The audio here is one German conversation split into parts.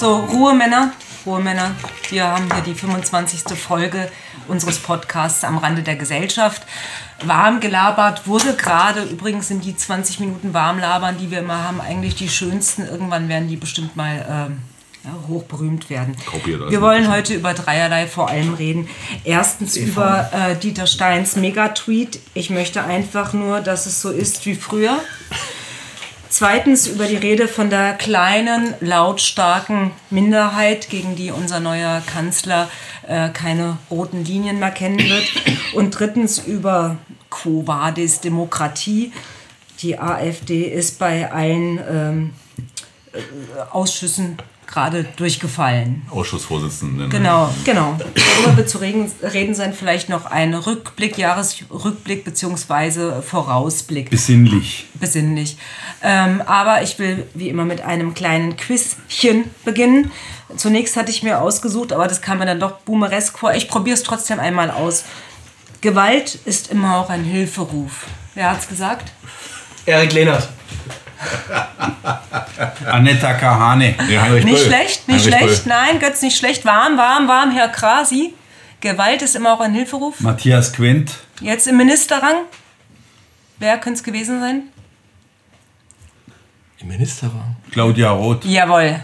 So, Ruhe Männer, Ruhe Männer. Wir haben hier die 25. Folge unseres Podcasts am Rande der Gesellschaft. Warm gelabert wurde gerade, übrigens sind die 20 Minuten Warmlabern, die wir immer haben, eigentlich die schönsten. Irgendwann werden die bestimmt mal ja, hochberühmt werden. Also Wir wollen heute über dreierlei vor allem reden. Erstens über äh, Dieter Steins Megatweet. Ich möchte einfach nur, dass es so ist wie früher. Zweitens über die Rede von der kleinen, lautstarken Minderheit, gegen die unser neuer Kanzler äh, keine roten Linien mehr kennen wird. Und drittens über Quo Vadis Demokratie. Die AfD ist bei allen ähm, äh, Ausschüssen gerade durchgefallen. Ausschussvorsitzenden. Genau, genau. Darüber wird zu reden, reden sein, vielleicht noch ein Rückblick, Jahresrückblick beziehungsweise Vorausblick. Besinnlich. Besinnlich. Ähm, aber ich will wie immer mit einem kleinen Quizchen beginnen. Zunächst hatte ich mir ausgesucht, aber das kam mir dann doch boomeresk vor. Ich probiere es trotzdem einmal aus. Gewalt ist immer auch ein Hilferuf. Wer hat's gesagt? Erik Lehnert. Anetta Kahane. Heinrich Nicht Böll. schlecht, nicht Heinrich schlecht. Nein, Götz, nicht schlecht. Warm, warm, warm, Herr Krasi. Gewalt ist immer auch ein Hilferuf. Matthias Quent. Jetzt im Ministerrang. Wer könnte es gewesen sein? Im Ministerrang. Claudia Roth. Jawohl.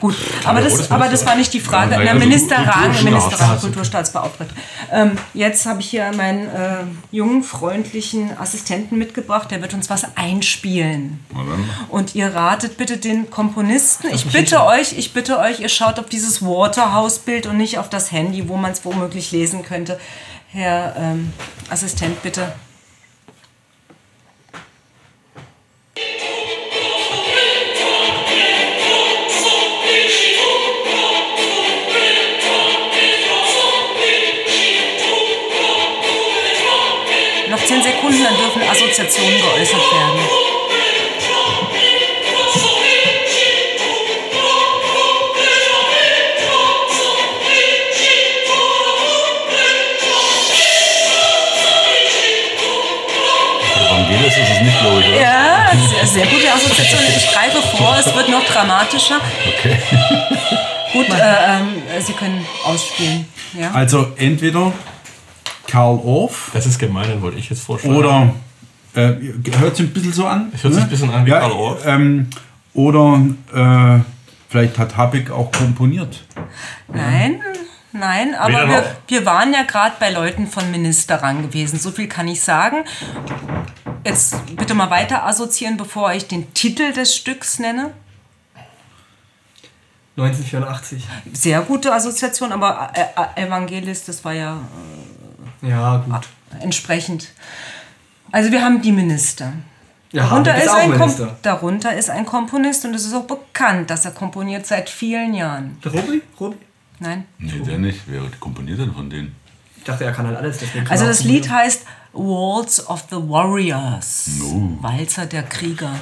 Gut, aber das, aber das war nicht die Frage. Ja, Na, also Ministerrang, Kulturstaats- Ministerrang, Kulturstaatsbeauftragter. Ähm, jetzt habe ich hier meinen äh, jungen, freundlichen Assistenten mitgebracht. Der wird uns was einspielen. Na. Und ihr ratet bitte den Komponisten. Ich bitte euch, ich bitte euch, ihr schaut auf dieses Waterhouse-Bild und nicht auf das Handy, wo man es womöglich lesen könnte. Herr ähm, Assistent, bitte. Dann dürfen Assoziationen geäußert werden. Evangelisch ist es nicht, glaube ich, oder? Ja, sehr, sehr gute Assoziation. Ich greife vor, es wird noch dramatischer. Okay. Gut, äh, ähm, Sie können ausspielen. Ja. Also entweder Karl Orff Das ist gemein, den wollte ich jetzt vorschlagen. oder äh, hört sich ein bisschen so an. Es hört sich ein bisschen an wie Karl Orff. Ähm, oder äh, vielleicht hat Habeck auch komponiert. Nein, nein, aber wir, wir waren ja gerade bei Leuten von Ministerrang gewesen. So viel kann ich sagen. Jetzt bitte mal weiter assoziieren, bevor ich den Titel des Stücks nenne. 1984. Sehr gute Assoziation, aber äh, äh, Evangelist, das war ja Ja, gut. entsprechend. Also wir haben die Minister. Ja, Darunter ist, ein Kom Minister. darunter ist ein Komponist und es ist auch bekannt, dass er komponiert seit vielen Jahren. Der Robi? Robi? Nein? Nee, der nicht. Wer komponiert denn von denen? Ich dachte, er kann halt alles. Also das Lied komponieren. heißt Waltz of the Warriors. Walzer der Krieger.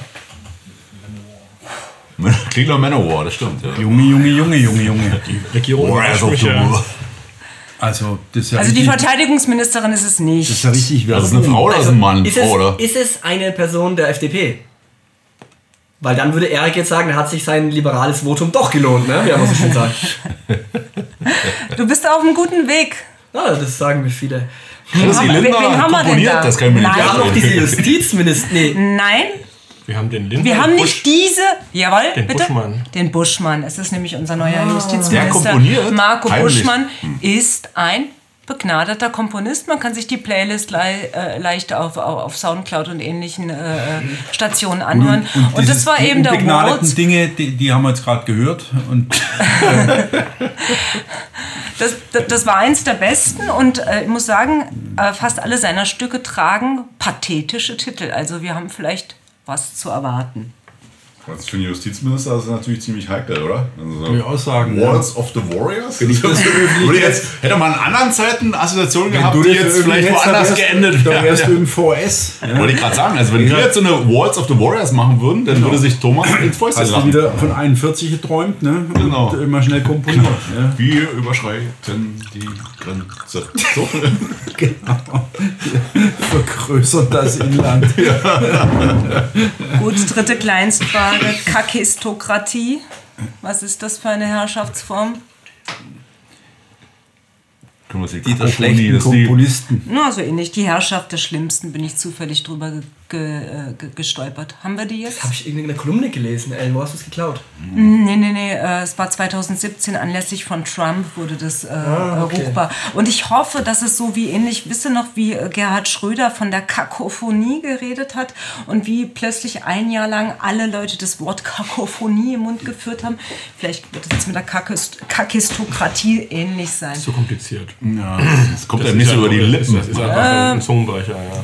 Kriegler Manowar, das stimmt, ja. Junge, Junge, Junge, Junge, Junge. Warriors of the War. Also das ist ja Also die Verteidigungsministerin ist es das nicht. ist ja richtig Das ist eine Frau oder ist ein Mann? Also, Ist Frau, oder? es, ist es eine Person der FDP? Weil dann würde Erik jetzt sagen, da hat sich sein liberales Votum doch gelohnt, ne? Ja, muss ich schon sagen. Du bist auf einem guten Weg. Ja, das sagen mir viele. Chrissy haben wir- Lindner wen haben wir denn da? Das kann ich mir nicht Nein. Wir haben noch diese vorstellen. Justizminister. Nee, Nein, Wir haben den Lindner. wir haben und nicht diese. Jawohl, Den bitte. Buschmann. Den Buschmann. Es ist nämlich unser neuer Der Justizminister. komponiert? Marco Heimlich. Buschmann ist ein begnadeter Komponist. Man kann sich die Playlist lei äh, leicht auf, auf, Soundcloud und ähnlichen äh, Stationen anhören. Und, dieses- das war die eben der Waltz. Dinge, die, die haben wir jetzt gerade gehört. Und Das, das, das war eins der besten und äh, ich muss sagen, äh, fast alle seiner Stücke tragen pathetische Titel. Also wir haben vielleicht was zu erwarten. Was für einen Justizminister das ist natürlich ziemlich heikel, oder? Also Würde ich auch sagen, ja. Walls of the Warriors? ich das Würde jetzt, hätte man in anderen Zeiten Assoziationen gehabt, die das jetzt vielleicht woanders dann geendet Dann wären. wärst du Ja. im VS. Ja. Wollte ich gerade sagen, also wenn wir Ja. jetzt so eine Walls of the Warriors machen würden, dann würde sich Thomas ins Fäustchen Hast du wieder von 41 geträumt, ne? Genau. Und immer schnell komponiert. Ja. Wir überschreiten die Grenze. So. Genau. Vergrößern das Inland. Gut, dritte Kleinstfrage, Kakistokratie. Was ist das für eine Herrschaftsform? Wir die der schlechten Komponisten. Na, so ähnlich. Die Herrschaft des Schlimmsten bin ich zufällig drüber ge ge äh, ge gestolpert. Haben wir die jetzt? Habe ich in der Kolumne gelesen, Ellen. Wo hast du es geklaut? Nee, nee, nee. Äh, es war 2017, anlässlich von Trump wurde das äh, Ah, okay. ruchbar. Und ich hoffe, dass es so wie ähnlich, wisst ihr noch, wie äh, Gerhard Schröder von der Kakophonie geredet hat und wie plötzlich ein Jahr lang alle Leute das Wort Kakophonie im Mund geführt haben. Vielleicht wird es jetzt mit der Kakist Kakistokratie ähnlich sein. Zu kompliziert. Das kommt Das einem nicht so über die Lippen. Das ist einfach ein Zungenbrecher, ja.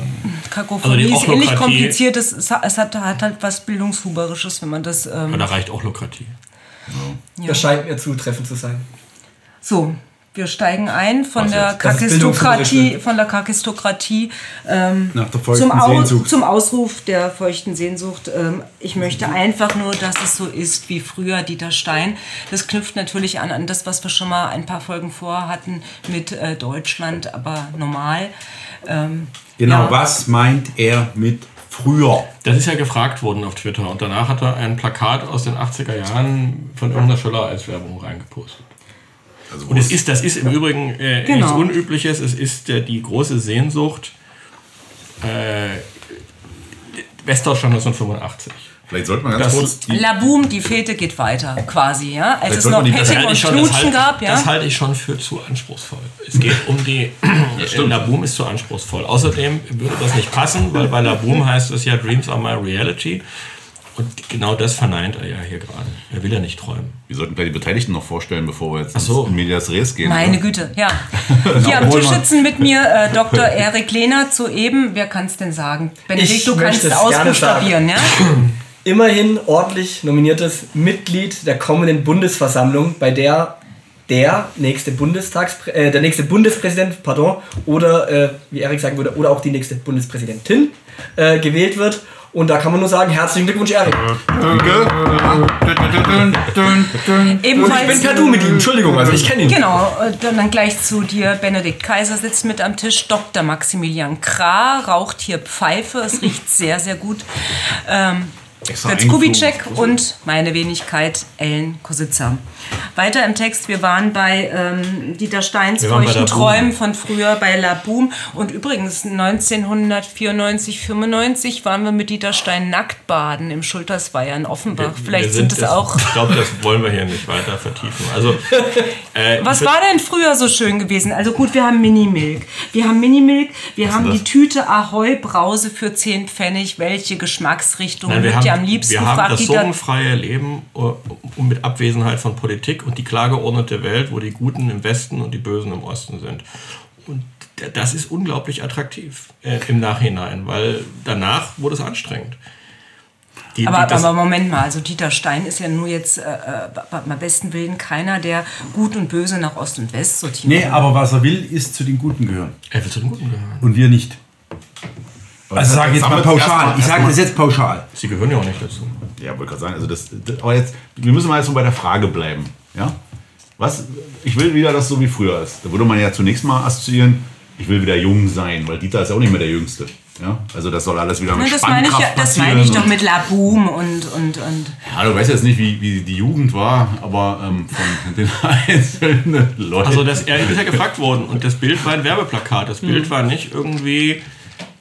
Kakophonie Also die ist ähnlich Ochlokratie- kompliziert. Es, es, hat, es hat, halt was Bildungshuberisches, wenn man das. Aber Ähm, da reicht auch Lokratie. ja. Das scheint mir zutreffend zu sein. So, wir steigen ein von der Kakistokratie, von der Kakistokratie ähm, Nach der feuchten zum, Au zum Ausruf der feuchten Sehnsucht. Ähm, ich möchte einfach nur, dass es so ist wie früher Dieter Stein. Das knüpft natürlich an, an das, was wir schon mal ein paar Folgen vor hatten mit äh, Deutschland, aber normal. Ähm, Genau, ja. was meint er mit früher? Das ist ja gefragt worden auf Twitter und danach hat er ein Plakat aus den 80er Jahren von irgendeiner Schöller als Werbung reingepostet. Also Und es ist, das ist im Übrigen äh, Genau. nichts Unübliches, es ist äh, die große Sehnsucht äh, Westdeutschland 1985. Vielleicht sollte man ganz Das- kurz die, Laboom, die Fete geht weiter, quasi, ja. Als es noch Petting halte und schon, das, Knutschen halte, gab, ja. das halte ich schon für zu anspruchsvoll. Es geht um die. äh, Laboom ist zu anspruchsvoll. Außerdem würde das nicht passen, weil bei Laboom heißt es ja Dreams are my reality. Und genau das verneint er ja hier gerade. Er will ja nicht träumen. wir sollten vielleicht die Beteiligten noch vorstellen, bevor wir jetzt Ach so. ins Medias Res gehen. Meine oder? Güte, ja. Hier am Tisch sitzen mit mir äh, Dr. Erik Lehner zu eben. Wer kann es denn sagen? Benedikt, Ich du kannst es ausbuchstabieren, ja? Immerhin ordentlich nominiertes Mitglied der kommenden Bundesversammlung, bei der der nächste Bundestags äh, der nächste Bundespräsident, pardon, oder äh, wie Erik sagen würde, oder auch die nächste Bundespräsidentin äh, gewählt wird. Und da kann man nur sagen, herzlichen Glückwunsch, Erik. Und ich Ebenfalls. bin per Du mit ihm, Entschuldigung, also ich kenne ihn. Genau, dann gleich zu dir. Benedikt Kaiser sitzt mit am Tisch. Dr. Maximilian Krah raucht hier Pfeife. Es riecht sehr, sehr gut. Ähm, Fritz. Kubitschek und meine Wenigkeit Ellen Kositzer. Weiter im Text, wir waren bei ähm, Dieter Steins Wir feuchten. Träumen von früher bei La Boom. Und übrigens 1994, 95 waren wir mit Dieter Stein nackt baden im Schultersweiher in Offenbach. Vielleicht Wir sind es auch... Ich glaube, das wollen wir hier nicht weiter vertiefen. Also, äh, Was war denn früher so schön gewesen? Also gut, wir haben Minimilk. Wir haben Minimilk, wir haben die das? Tüte Ahoi Brause für 10 Pfennig. Welche Geschmacksrichtung Nein, wir haben, am liebsten? wir haben das die da- sorgenfreie Leben äh, und mit Abwesenheit von Politik und die klar geordnete Welt, wo die Guten im Westen und die Bösen im Osten sind. Und das ist unglaublich attraktiv äh, im Nachhinein, weil danach wurde es anstrengend. Die, aber, die, aber Moment mal, also Dieter Stein ist ja nur jetzt äh, äh, beim besten Willen keiner, der Gut und Böse nach Ost und West sortiert. Nee, aber was er will, ist zu den Guten gehören. er will zu den Guten gehören. Und wir nicht. Also sage ich jetzt mal pauschal. erstmal- Ich sage das jetzt pauschal. Sie gehören ja auch nicht dazu. Ja, wollte gerade sagen, also das, das, aber jetzt, wir müssen mal jetzt so bei der Frage bleiben. Ja? Was, ich will wieder, dass so wie früher ist. Da würde man ja zunächst mal assoziieren, ich will wieder jung sein, weil Dieter ist ja auch nicht mehr der Jüngste. Ja? Also das soll alles wieder mit Ne, das meine ich, ja, Spannkraft das meine ich doch mit La Boom und, und, und Ja, du weißt jetzt nicht, wie, wie die Jugend war, aber ähm, von den einzelnen Leuten. Also das, er ist ja gefragt worden und das Bild war ein Werbeplakat. Das Bild war nicht irgendwie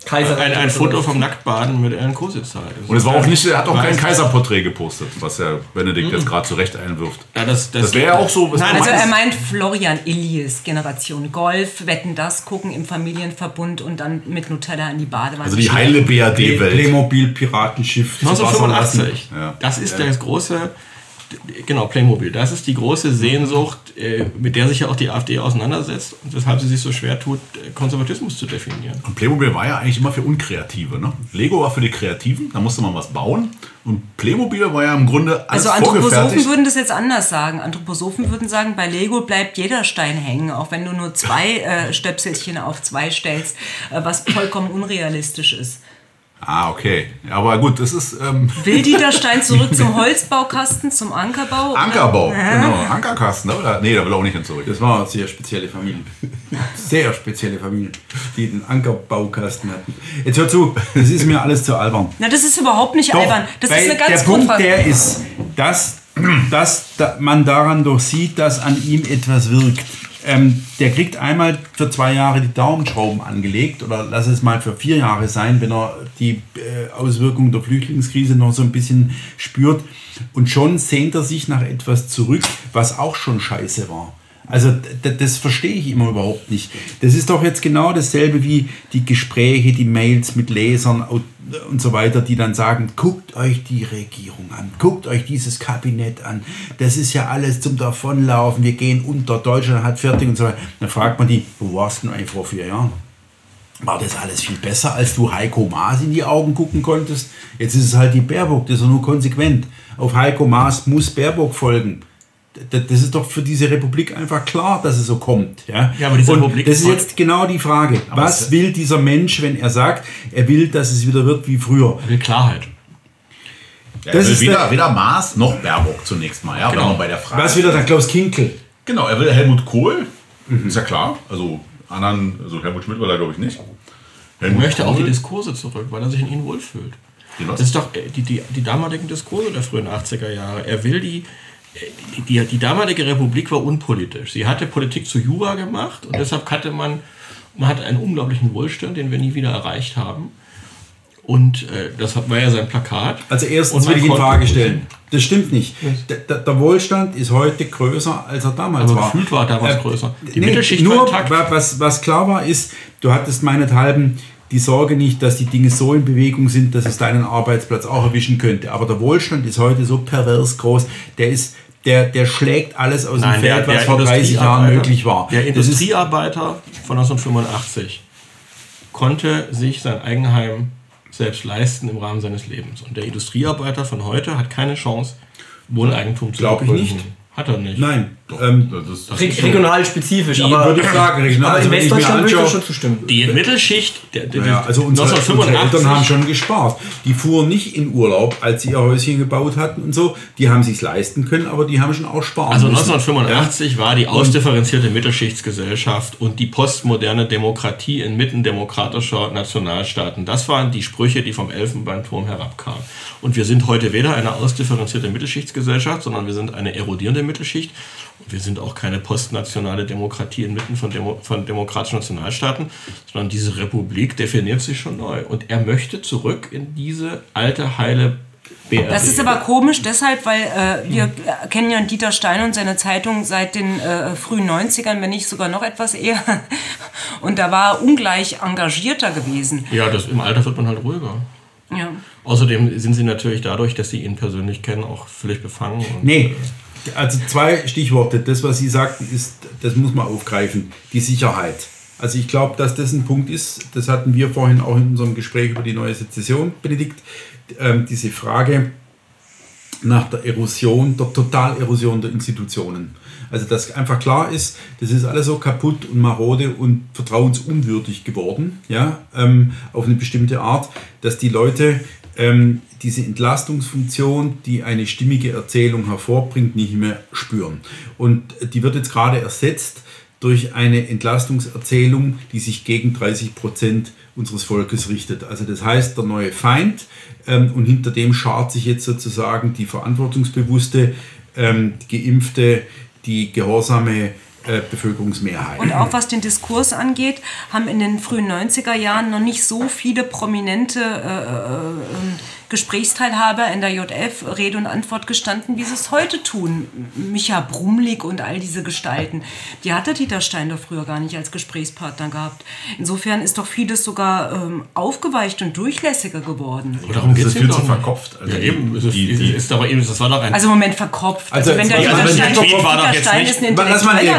Kaiser. ein, ein Foto vom Nacktbaden mit Ellen Kositzer. und es war auch nicht, er hat auch kein Kaiserporträt gepostet, was ja Benedikt jetzt gerade zurecht einwirft. Ja, das, das, Das wäre ja auch so. was Nein, Also er meint Florian Illies Generation Golf, Wetten das, gucken im Familienverbund und dann mit Nutella in die Badewanne. also die heile BRD-Welt. Playmobil Piratenschiff. zu Wasser lassen. 1985. Ja. Das ist das große, genau, Playmobil. Das ist die große Sehnsucht, äh, mit der sich ja auch die AfD auseinandersetzt und weshalb sie sich so schwer tut, äh, Konservatismus zu definieren. Und Playmobil war ja eigentlich immer für Unkreative. Ne? Lego war für die Kreativen, da musste man was bauen. Und Playmobil war ja im Grunde alles Also Anthroposophen würden das jetzt anders sagen. Anthroposophen würden sagen, bei Lego bleibt jeder Stein hängen, auch wenn du nur zwei äh, Stöpselchen auf zwei stellst, äh, was vollkommen unrealistisch ist. Ah, okay. Aber gut, das ist ähm, Will Dieter Stein zurück zum Holzbaukasten, zum Ankerbau? oder? Ankerbau. Genau, Ankerkasten. Oder? Nee, da will er auch nicht hin zurück. Das war eine sehr spezielle Familie. Sehr spezielle Familie, die den Ankerbaukasten hatten. Jetzt hör zu, das ist mir alles zu albern. Na, das ist überhaupt nicht Doch, albern. Das ist eine ganz der Punkt, der ist, dass dass da man daran doch sieht, dass an ihm etwas wirkt. Ähm, der kriegt einmal für zwei Jahre die Daumenschrauben angelegt oder lass es mal für vier Jahre sein, wenn er die äh, Auswirkungen der Flüchtlingskrise noch so ein bisschen spürt. Und schon sehnt er sich nach etwas zurück, was auch schon scheiße war. Also das verstehe ich immer überhaupt nicht. Das ist doch jetzt genau dasselbe wie die Gespräche, die Mails mit Lesern und so weiter, die dann sagen, guckt euch die Regierung an, guckt euch dieses Kabinett an. Das ist ja alles zum Davonlaufen, wir gehen unter, Deutschland hat fertig und so weiter. Dann fragt man die, wo warst du denn eigentlich vor vier Jahren? War das alles viel besser, als du Heiko Maas in die Augen gucken konntest? Jetzt ist es halt die Baerbock, das ist doch nur konsequent. Auf Heiko Maas muss Baerbock folgen. Das ist doch für diese Republik einfach klar, dass es so kommt. Ja, Ja, aber diese Und Republik das ist jetzt genau die Frage. Was will dieser Mensch, wenn er sagt, er will, dass es wieder wird wie früher? Er will Klarheit. Ja, Das er will ist weder, der- weder Maas noch Baerbock zunächst mal. Ja, Genau. bei der Frage. Was will er dann, Klaus Kinkel? Genau, er will Helmut Kohl. Ist ja klar. Also anderen, also Helmut Schmidt will er glaube ich nicht. Er Helmut möchte auch die Kohl- Diskurse zurück, weil er sich in ihnen wohlfühlt. Die was? Das ist doch äh, die, die, die damaligen Diskurse der frühen 80er Jahre. Er will die, die, die, damalige Republik war unpolitisch. Sie hatte Politik zu Jura gemacht und deshalb hatte man, man hatte einen unglaublichen Wohlstand, den wir nie wieder erreicht haben. Und äh, das war ja sein Plakat. Also erstens will ich in Frage stellen. Das stimmt nicht. Der, der, Wohlstand ist heute größer, als er damals Aber war. gefühlt war damals Äh, größer. Die nee, Mittelschicht nur, war was, was klar war, ist, du hattest meinethalben die Sorge nicht, dass die Dinge so in Bewegung sind, dass es deinen Arbeitsplatz auch erwischen könnte. Aber der Wohlstand ist heute so pervers groß, der ist, der, der schlägt alles aus Nein, dem Feld, was vor 30 Jahren möglich war. Der Industriearbeiter von 1985 konnte sich sein Eigenheim selbst leisten im Rahmen seines Lebens. Und der Industriearbeiter von heute hat keine Chance, Wohneigentum zu Glaub ich begründen. nicht. Hat er nicht. nein, ähm, Das das Re ist schon- regional spezifisch, aber, würde ich sagen, regional. aber Also in mir Westdeutschland würde ich anschaue- schon zustimmen. Die Mittelschicht, der, der, Ja, also unsere, unsere 1985, Eltern haben schon gespart. Die fuhren nicht in Urlaub, als sie ihr Häuschen gebaut hatten und so. Die haben sich leisten können, aber die haben schon auch sparen also müssen. 1985 war die ausdifferenzierte Mittelschichtsgesellschaft und die postmoderne Demokratie inmitten demokratischer Nationalstaaten. Das waren die Sprüche, die vom Elfenbeinturm herabkamen. Und wir sind heute weder eine ausdifferenzierte Mittelschichtsgesellschaft, sondern wir sind eine erodierende Mittelschicht. Und wir sind auch keine postnationale Demokratie inmitten von, Demo von demokratischen Nationalstaaten, sondern diese Republik definiert sich schon neu. Und er möchte zurück in diese alte, heile BRD. Das ist aber komisch deshalb, weil äh, wir äh, kennen ja Dieter Stein und seine Zeitung seit den äh, frühen 90ern, wenn nicht sogar noch etwas eher. Und da war er ungleich engagierter gewesen. Ja, das, im Alter wird man halt ruhiger. Ja. Außerdem sind sie natürlich dadurch, dass sie ihn persönlich kennen, auch völlig befangen. Und, Nee, also zwei Stichworte. Das, was Sie sagten, ist, das muss man aufgreifen. Die Sicherheit. Also ich glaube, dass das ein Punkt ist, das hatten wir vorhin auch in unserem Gespräch über die neue Sezession, Benedikt, ähm, diese Frage nach der Erosion, der Totalerosion der Institutionen. Also dass einfach klar ist, das ist alles so kaputt und marode und vertrauensunwürdig geworden, ja, ähm, auf eine bestimmte Art, dass die Leute ähm, diese Entlastungsfunktion, die eine stimmige Erzählung hervorbringt, nicht mehr spüren. Und die wird jetzt gerade ersetzt durch eine Entlastungserzählung, die sich gegen 30 Prozent unseres Volkes richtet. Also das heißt, der neue Feind ähm, und hinter dem schart sich jetzt sozusagen die verantwortungsbewusste, ähm, die geimpfte, die gehorsame äh, Bevölkerungsmehrheit. Und auch was den Diskurs angeht, haben in den frühen 90er Jahren noch nicht so viele prominente äh, äh, ähm, Gesprächsteilhaber in der JF Rede und Antwort gestanden, wie sie es heute tun. Micha Brumlik und all diese Gestalten. Die hatte Dieter Stein doch früher gar nicht als Gesprächspartner gehabt. Insofern ist doch vieles sogar ähm, aufgeweicht und durchlässiger geworden. Aber darum Das geht es viel zu verkopft. Also ja, eben. Ist, die- es die- ist aber eben, das war doch ein. Also Moment verkopft. Also, Also, wenn der also Dieter Stein, war doch jetzt Stein nicht- ist ein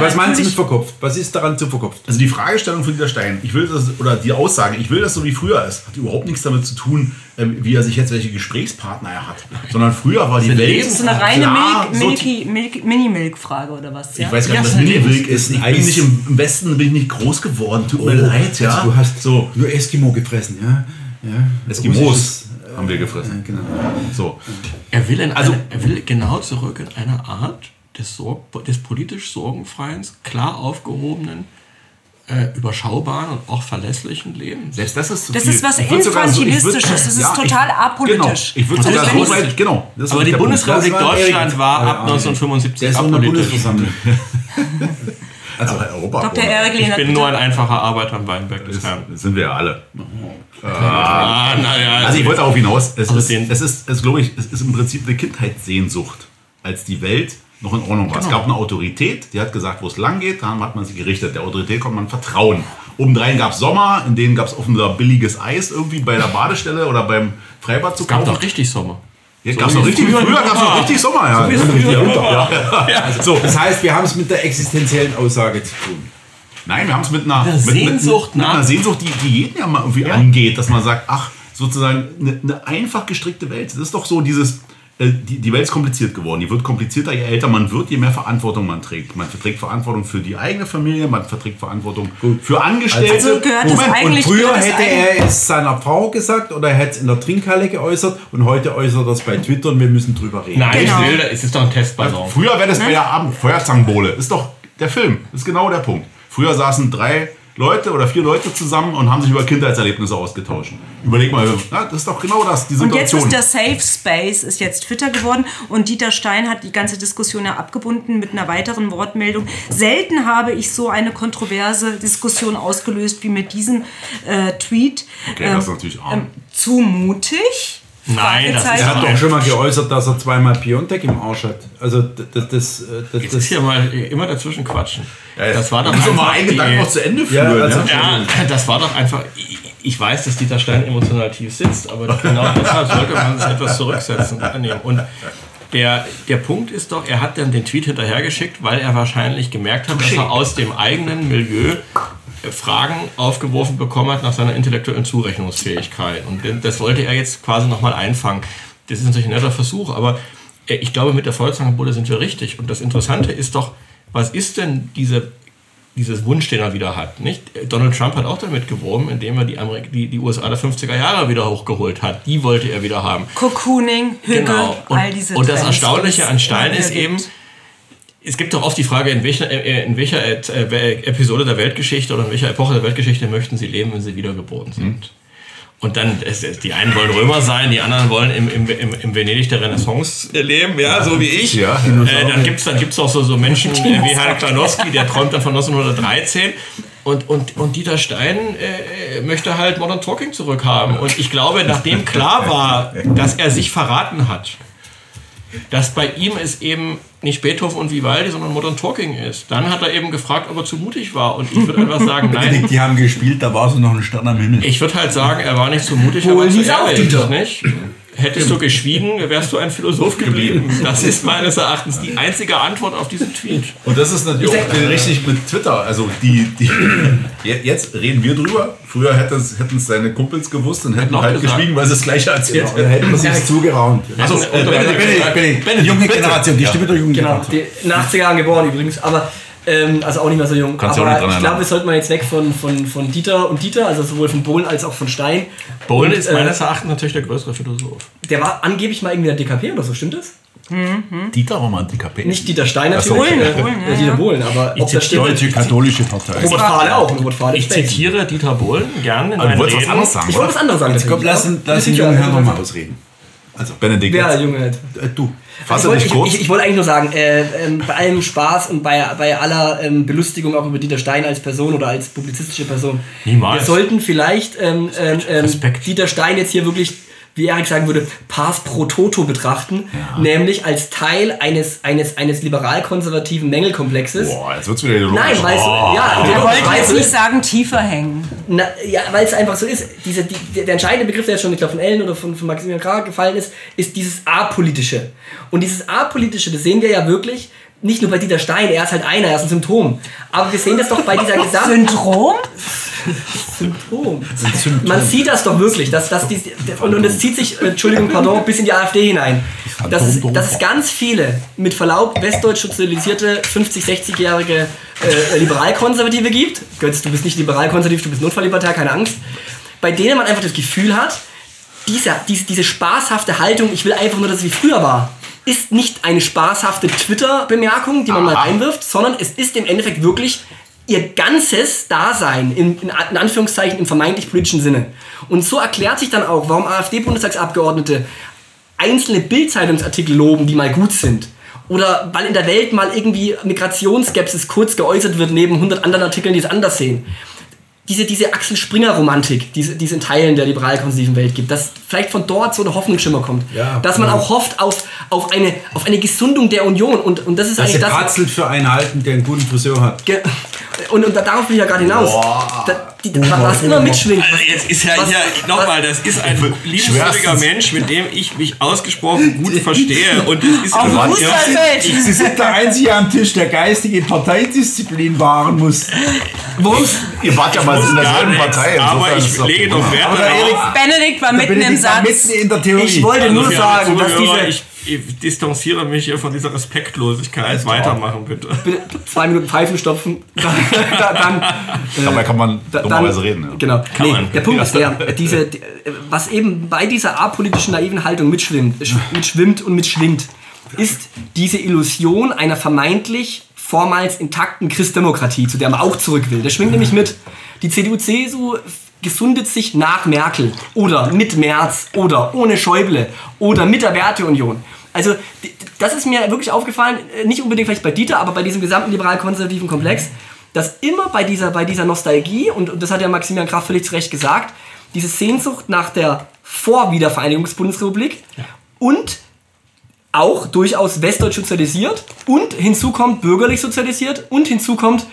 Was, meinst du mit verkopft? Was ist daran zu verkopft? Also die Fragestellung von Dieter Stein, ich will das, oder die Aussage, ich will das so wie früher ist, hat überhaupt nichts damit zu tun, wie er sich jetzt welche Gesprächspartner er hat. Sondern früher war die Welt. Das ist eine reine Mini-Milk-Frage oder was? Ja? Ich weiß gar Ja, nicht, was Mini-Milk ist. Ich bin nicht im, im Westen bin ich nicht groß geworden. Tut mir leid, ja. Also du hast so nur Eskimo gefressen, ja? ja. Eskimos haben wir gefressen. Ja, genau. So. Er will, in Also- eine, er will genau zurück in eine Art des, Sorg, des politisch sorgenfreien, klar aufgehobenen äh, überschaubaren und auch verlässlichen Leben. Selbst das ist zu Das viel. ist was sogar so- Infantilistisches. Das ist Ja, total ich, apolitisch. Genau, ich würde Also sogar wenn so weit, genau. das ist Aber die. Bundesrepublik Das war Deutschland war ab 1975 Der ist in der apolitisch. Aber Europa. Dr. Erik Ich bin nur ein einfacher Arbeiter am Weinberg Das Herrn. sind wir ja alle. Ah, naja. Also ich wollte darauf hinaus, es Also ist, es ist, es glaube ich, es ist im Prinzip eine Kindheitssehnsucht, als die Welt noch in Ordnung war. Es Genau. gab eine Autorität, die hat gesagt, wo es lang geht, dann hat man sich gerichtet. Der Autorität konnte man vertrauen. Obendrein gab es Sommer, in denen gab es offenbar billiges Eis irgendwie bei der Badestelle oder beim Freibad zu gab kaufen. doch richtig Sommer. Ja, gab's noch richtig, früher gab es noch richtig Sommer. Ja. So, das heißt, wir haben es mit der existenziellen Aussage zu tun. Nein, wir haben es mit einer, Eine mit, Sehnsucht mit, mit nach- einer Sehnsucht, die, die jeden ja mal irgendwie angeht, dass man sagt, ach, sozusagen eine, eine einfach gestrickte Welt. Das ist doch so dieses, die, die Welt ist kompliziert geworden. Die wird komplizierter, je älter man wird, je mehr Verantwortung man trägt. Man verträgt Verantwortung für die eigene Familie, man verträgt Verantwortung für Angestellte. Also gehört das Moment, eigentlich- Und früher hätte er es seiner Frau gesagt oder er hätte es in der Trinkhalle geäußert und heute äußert er es bei Twitter und wir müssen drüber reden. Nein, Genau. will, es ist doch ein Testballon. Früher wäre das bei der Abend Feuerzangenbowle. Ist doch der Film. Ist genau der Punkt. Früher saßen drei Leute oder vier Leute zusammen und haben sich über Kindheitserlebnisse ausgetauscht. Überleg mal, ja, das ist doch genau das, die Und jetzt Situation. ist der Safe Space ist jetzt Twitter geworden und Dieter Stein hat die ganze Diskussion ja abgebunden mit einer weiteren Wortmeldung. Selten habe ich so eine kontroverse Diskussion ausgelöst wie mit diesem äh, Tweet. Okay, das ist natürlich arm. zu mutig? Nein, das ist. Er hat doch schon mal geäußert, dass er zweimal Piontek im Arsch hat. Also das, das, das, das, Jetzt ist hier mal immer dazwischen quatschen. Ja, Das war doch doch mal einfach einen Gedanken noch zu Ende Ja, führen. also- ja. Ja, das war doch einfach. ich- weiß, dass Dieter Stein emotional tief sitzt, aber genau deshalb sollte man sich etwas zurücksetzen annehmen. Und der, der Punkt ist doch, er hat dann den Tweet hinterhergeschickt, weil er wahrscheinlich gemerkt hat, dass er aus dem eigenen Milieu Fragen aufgeworfen bekommen hat nach seiner intellektuellen Zurechnungsfähigkeit. Und das wollte er jetzt quasi nochmal einfangen. Das ist natürlich ein netter Versuch, aber äh, ich glaube, mit der Volkszangenbude sind wir richtig. Und das Interessante ist doch, was ist denn diese dieses Wunsch, den er wieder hat. Nicht? Donald Trump hat auch damit geworben, indem er die, Amerik die, die USA der 50er Jahre wieder hochgeholt hat. Die wollte er wieder haben. Cocooning, Hügel, Genau. Und, all diese und das Erstaunliche an Stein ist eben, gibt. Es gibt doch oft die Frage, in welcher, äh, in welcher äh, Episode der Weltgeschichte oder in welcher Epoche der Weltgeschichte möchten sie leben, wenn sie wiedergeboren sind. Und dann, die einen wollen Römer sein, die anderen wollen im, im, im, im Venedig der Renaissance leben, ja, so wie ich. Ja. Äh, dann gibt es dann gibt's auch so, so Menschen äh, wie Herr Klanowski, der träumt dann von 1913. Und, und, und Dieter Stein äh, möchte halt Modern Talking zurückhaben. Und ich glaube, nachdem klar war, dass er sich verraten hat, dass bei ihm es eben nicht Beethoven und Vivaldi, sondern Modern Talking ist. Dann hat er eben gefragt, ob er zu mutig war. Und ich würde einfach sagen, nein. Die haben gespielt, da war so noch ein Stern am Himmel. Ich würde halt sagen, er war nicht zu mutig, er war Holen zu ehrlich. Dieter. Nicht? Hättest du geschwiegen, wärst du ein Philosoph geblieben. Das ist meines Erachtens die einzige Antwort auf diesen Tweet. Und das ist natürlich Ich auch richtig mit Twitter. Also die, die Je- jetzt reden wir drüber. Früher hätte es- hätten es seine Kumpels gewusst und hätten auch halt gesagt. geschwiegen, weil sie das gleiche erzählt Da hätten. hätten wir sich zugeraunt. Also, Äh, Benedikt, Benedikt, Benedikt, Benedikt, junge. Generation, die Stimme der jungen Genau, Generation. die, in den 80er Jahren geboren übrigens, aber ähm, also auch nicht mehr so jung. Kannst aber ich glaube, wir sollten mal jetzt weg von, von, von Dieter und Dieter, also sowohl von Bohlen als auch von Stein. Bohlen Und, ist äh, meines Erachtens natürlich der größere Philosoph. Der war angeblich mal irgendwie der DKP oder so, stimmt das? Dieter Romantik KP. Nicht Dieter Stein natürlich, Bohlen, äh, Bohlen, ja, äh, Dieter. Bohlen, aber ob da steht... Deutsche katholische Partei. Robert Fahle auch. Robert Fahle Ich zitiere Dieter Bohlen gerne in Aber du meinen wolltest was Reden. anderes sagen, Ich wollte was anderes sagen. Jetzt komm, lass den, lass den jungen Herrn nochmal ausreden. Also, Benedikt, Ja, jetzt, Junge. Äh, du. fass Ich wollte, dich ich, kurz. ich, ich wollte eigentlich nur sagen, äh, ähm, bei allem Spaß und bei, bei aller ähm, Belustigung auch über Dieter Stein als Person oder als publizistische Person, Niemals. wir sollten vielleicht ähm, ähm, ähm, Respekt. Dieter Stein jetzt hier wirklich, wie Erik sagen würde, Pars pro Toto betrachten, nämlich als Teil eines, eines, eines liberal-konservativen Mängelkomplexes. Boah, jetzt wird's wieder ideologisch. Nein, weil es, Oh. ja, Er wollte weil jetzt es- nicht sagen, tiefer hängen. na, ja, weil es einfach so ist. Diese, die, der, der entscheidende Begriff, der jetzt schon, ich glaube, von Ellen oder von, von Maximilian Krag gefallen ist, ist dieses Apolitische. Und dieses Apolitische, das sehen wir ja wirklich nicht nur bei Dieter Stein, er ist halt einer, er ist ein Symptom. Aber wir sehen das doch bei dieser gesamten Syndrom? Symptom. Man sieht das doch wirklich. Dass, dass die, und, und es zieht sich, äh, Entschuldigung, pardon, bis in die AfD hinein. Dass, es- dass es ganz viele, mit Verlaub, westdeutsch sozialisierte, 50-, 60-jährige äh, Liberalkonservative gibt. Götz, du bist nicht liberalkonservativ, du bist Notfalllibertär, keine Angst. Bei denen man einfach das Gefühl hat, dieser, diese, diese spaßhafte Haltung, ich will einfach nur, dass es wie früher war, ist nicht eine spaßhafte Twitter-Bemerkung, die man mal Aha. reinwirft, sondern es ist im Endeffekt wirklich ihr ganzes Dasein in, in, in Anführungszeichen im vermeintlich politischen Sinne. Und so erklärt sich dann auch, warum AfD-Bundestagsabgeordnete einzelne Bildzeitungsartikel loben, die mal gut sind. Oder weil in der Welt mal irgendwie Migrationsskepsis kurz geäußert wird, neben 100 anderen Artikeln, die es anders sehen diese, diese Axel Springer-Romantik, die, die es in Teilen der liberal-konservativen Welt gibt, dass vielleicht von dort so eine Hoffnungsschimmer kommt. Ja, dass man ja. auch hofft auf, auf, eine, auf eine Gesundung der Union. Und, und das ist Dass eigentlich das. Für einen halten, der einen guten Friseur hat. Und, und darauf will ich ja gerade hinaus. Da, die, was immer mitschwingt. Also jetzt ist ja hier, nochmal, das ist ein liebenswürdiger. Mensch, mit dem ich mich ausgesprochen gut verstehe. Und es ist Auf Fußballfeld. Sie sind der Einzige am Tisch, der geistige Parteidisziplin wahren muss. Worum's, Ihr wart ja mal in gar derselben Partei. aber ich lege doch Wert Aber der darauf. Erik- Benedikt war mitten im Satz. mitten in der Theorie. ich wollte nur Also, sagen, liebe dass diese. Ich, distanziere mich hier von dieser Respektlosigkeit. Weitermachen, bitte. Bitte zwei Minuten Pfeifen stopfen. Dann, dann, Dabei kann man Da- dummerweise dann- reden. Ja. Genau. nee, man. Der Punkt ist der, diese, die, was eben bei dieser apolitischen, naiven Haltung mitschwimmt, sch- mitschwimmt und mitschwingt, ist diese Illusion einer vermeintlich vormals intakten Christdemokratie, zu der man auch zurück will. Das schwingt nämlich mit. Die CDU-CSU gesundet sich nach Merkel oder mit Merz oder ohne Schäuble oder mit der Werteunion. Also das ist mir wirklich aufgefallen, äh, nicht unbedingt vielleicht bei Dieter, aber bei diesem gesamten liberal-konservativen Komplex, dass immer bei dieser, bei dieser Nostalgie, und, das hat ja Maximilian Kraft völlig zu Recht gesagt, diese Sehnsucht nach der Vorwiedervereinigung des Bundesrepublik und auch durchaus westdeutsch sozialisiert und hinzu kommt bürgerlich sozialisiert und hinzu kommt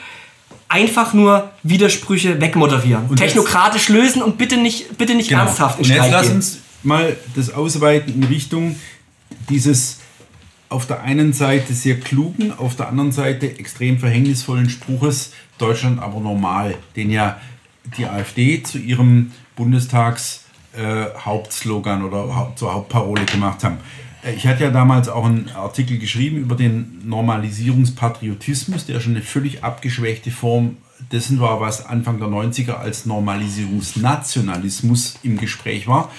einfach nur Widersprüche wegmoderieren. Und Technokratisch lösen und bitte nicht, bitte nicht ernsthaft in Genau. Und jetzt Streit lass uns mal das ausweiten in Richtung dieses auf der einen Seite sehr klugen, auf der anderen Seite extrem verhängnisvollen Spruches Deutschland aber normal, den ja die AfD zu ihrem Bundestags äh, oder Haupt, zur Hauptparole gemacht haben. Äh, Ich hatte ja damals auch einen Artikel geschrieben über den Normalisierungspatriotismus, der schon eine völlig abgeschwächte Form dessen war, was Anfang der 90er als Normalisierungsnationalismus im Gespräch war.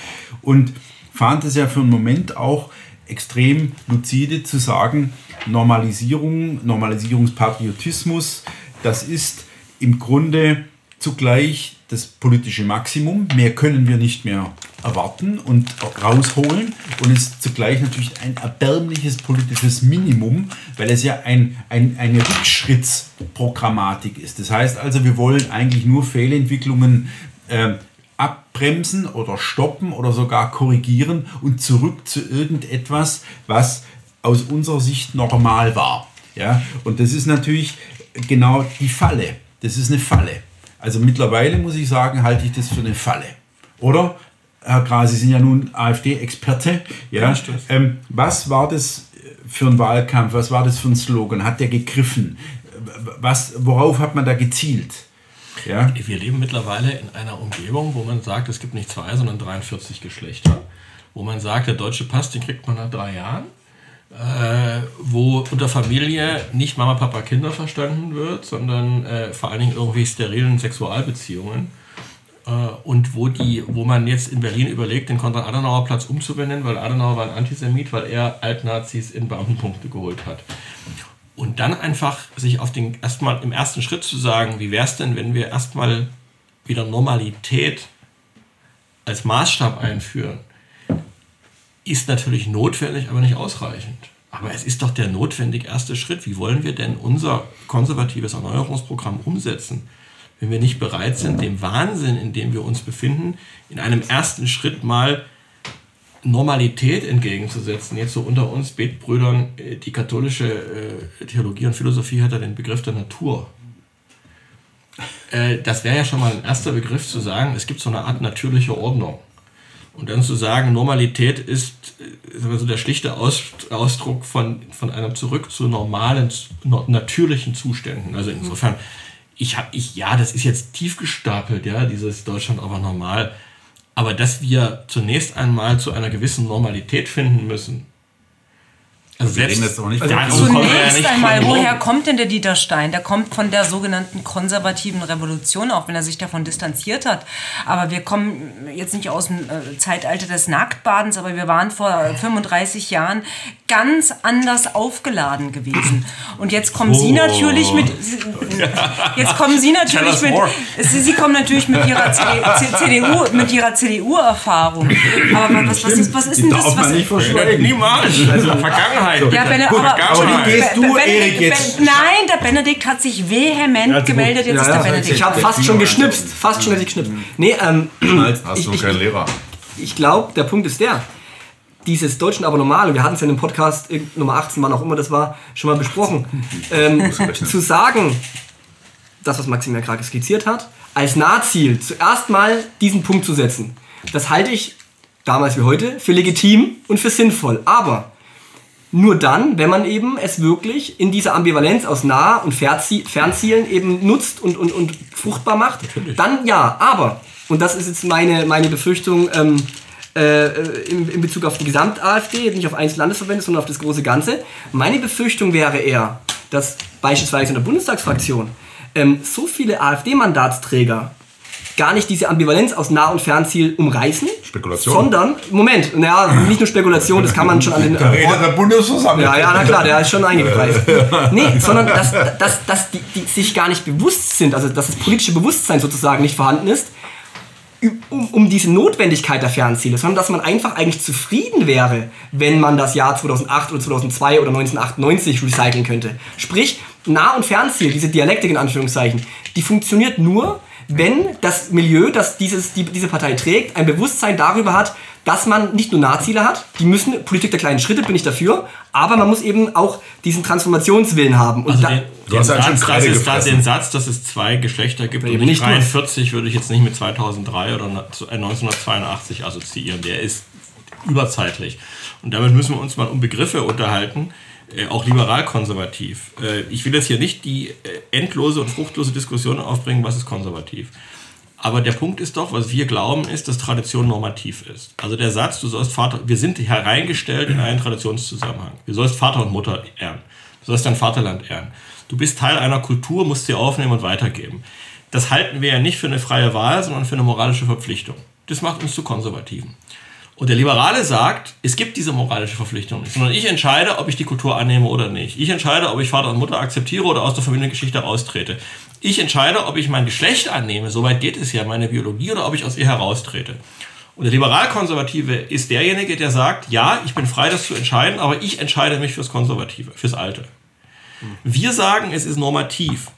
Und fand es ja für einen Moment auch extrem lucide zu sagen, Normalisierung, Normalisierungspatriotismus, das ist im Grunde zugleich das politische Maximum. Mehr können wir nicht mehr erwarten und rausholen und ist zugleich natürlich ein erbärmliches politisches Minimum, weil es ja ein, ein, eine Rückschrittsprogrammatik ist. Das heißt also, wir wollen eigentlich nur Fehlentwicklungen äh, abbremsen oder stoppen oder sogar korrigieren und zurück zu irgendetwas, was aus unserer Sicht normal war. Ja? Und das ist natürlich genau die Falle. Das ist eine Falle. Also mittlerweile muss ich sagen, halte ich das für eine Falle. Oder? Herr Gras, Sie sind ja nun AfD-Experte. Ja? Ähm, was war das für ein Wahlkampf? Was war das für ein Slogan? Hat der gegriffen? Was, worauf hat man da gezielt? Ja? Wir leben mittlerweile in einer Umgebung, wo man sagt, es gibt nicht zwei, sondern 43 Geschlechter. Wo man sagt, der deutsche Pass, den kriegt man nach drei Jahren. Äh, wo unter Familie nicht Mama, Papa, Kinder verstanden wird, sondern äh, vor allen Dingen irgendwie sterilen Sexualbeziehungen. Äh, und wo, die, wo man jetzt in Berlin überlegt, den Konrad-Adenauer-Platz umzubenennen, weil Adenauer war ein Antisemit, weil er Altnazis in Beamtenpunkte geholt hat. Und dann einfach sich auf den erstmal im ersten Schritt zu sagen, wie wäre es denn, wenn wir erstmal wieder Normalität als Maßstab einführen, ist natürlich notwendig, aber nicht ausreichend. Aber es ist doch der notwendig erste Schritt. Wie wollen wir denn unser konservatives Erneuerungsprogramm umsetzen, wenn wir nicht bereit sind, dem Wahnsinn, in dem wir uns befinden, in einem ersten Schritt mal Normalität entgegenzusetzen. Jetzt so unter uns Betbrüdern, äh, die katholische äh, Theologie und Philosophie hat ja den Begriff der Natur. Äh, das wäre ja schon mal ein erster Begriff zu sagen, es gibt so eine Art natürliche Ordnung. Und dann zu sagen, Normalität ist äh, der schlichte Aus, Ausdruck von, von einem Zurück zu normalen, no, natürlichen Zuständen. Also insofern, ich habe, ich, ja, das ist jetzt tief gestapelt, ja, dieses Deutschland aber normal. Aber dass wir zunächst einmal zu einer gewissen Normalität finden müssen, Also Wir reden jetzt auch nicht also von- so kommen wir ja Zunächst nicht einmal, woher kommt denn der Dieter Stein? Der kommt von der sogenannten konservativen Revolution, auch wenn er sich davon distanziert hat. Aber wir kommen jetzt nicht aus dem äh, Zeitalter des Nacktbadens, aber wir waren vor 35 Jahren ganz anders aufgeladen gewesen. Und jetzt kommen Sie natürlich mit. Jetzt kommen Sie natürlich mit. Sie, Sie kommen natürlich mit Ihrer CD, CDU, mit Ihrer CDU-Erfahrung. Aber was, was, ist, was ist denn das? Darf Was, man nicht verschweigen. Niemals. Also Vergangenheit. Ja, Bene, Gut, aber, aber wie gehst du, Erik, jetzt- Nein, der Benedikt hat sich vehement gut. gemeldet. Jetzt Ja, ist der ja, Benedikt. ich habe fast schon geschnipst. Fast schon hätte ich geschnipst. Nee, ähm, Hast ich, du ich, keinen Lehrer? ich glaube, der Punkt ist der. Dieses Deutschen aber normal, und wir hatten es ja in dem Podcast Nummer 18, wann auch immer das war, schon mal besprochen. ähm, zu sagen, das, was Maxim ja gerade skizziert hat, als Nahziel zuerst mal diesen Punkt zu setzen, das halte ich damals wie heute für legitim und für sinnvoll. Aber nur dann, wenn man eben es wirklich in dieser Ambivalenz aus Nah- und Fernzie- Fernzielen eben nutzt und, und, und fruchtbar macht, dann ja. Aber, und das ist jetzt meine, meine Befürchtung ähm, äh, in, in Bezug auf die Gesamt-AfD, nicht auf einzelne Landesverbände, sondern auf das große Ganze. Meine Befürchtung wäre eher, dass beispielsweise in der Bundestagsfraktion ähm, so viele AfD-Mandatsträger gar nicht diese Ambivalenz aus Nah- und Fernziel umreißen, Spekulation. sondern, Moment, naja, nicht nur Spekulation, das kann man schon an den Da redet der Bundesversammlung. ja, ja, na klar, der ist schon eingepreist. Nee, sondern dass, dass, dass die, die sich gar nicht bewusst sind, also dass das politische Bewusstsein sozusagen nicht vorhanden ist, um, um diese Notwendigkeit der Fernziele, sondern dass man einfach eigentlich zufrieden wäre, wenn man das Jahr 2008 oder 2002 oder 1998 recyceln könnte. Sprich, Nah- und Fernziel, diese Dialektik in Anführungszeichen, die funktioniert nur, wenn das Milieu, das dieses, die, diese Partei trägt, ein Bewusstsein darüber hat, dass man nicht nur Nahziele hat, die müssen, Politik der kleinen Schritte bin ich dafür, aber man muss eben auch diesen Transformationswillen haben. Und Also da, den, den, Satz, das ist gefressen. den Satz, dass es zwei Geschlechter gibt und nicht nicht nur. 43 würde ich jetzt nicht mit 2003 oder äh, 1982 assoziieren. Der ist überzeitlich. Und damit müssen wir uns mal um Begriffe unterhalten, äh, auch liberal-konservativ. Äh, ich will jetzt hier nicht die äh, endlose und fruchtlose Diskussion aufbringen, was ist konservativ. Aber der Punkt ist doch, was wir glauben, ist, dass Tradition normativ ist. Also der Satz, du sollst Vater, wir sind hereingestellt in einen Traditionszusammenhang. Du sollst Vater und Mutter ehren. Du sollst dein Vaterland ehren. Du bist Teil einer Kultur, musst sie aufnehmen und weitergeben. Das halten wir ja nicht für eine freie Wahl, sondern für eine moralische Verpflichtung. Das macht uns zu Konservativen. Und der Liberale sagt, es gibt diese moralische Verpflichtung nicht, sondern ich entscheide, ob ich die Kultur annehme oder nicht. Ich entscheide, ob ich Vater und Mutter akzeptiere oder aus der Familiengeschichte austrete. Ich entscheide, ob ich mein Geschlecht annehme, soweit geht es ja, meine Biologie, oder ob ich aus ihr heraustrete. Und der Liberalkonservative ist derjenige, der sagt, ja, ich bin frei, das zu entscheiden, aber ich entscheide mich fürs Konservative, fürs Alte. Wir sagen, es ist normativ.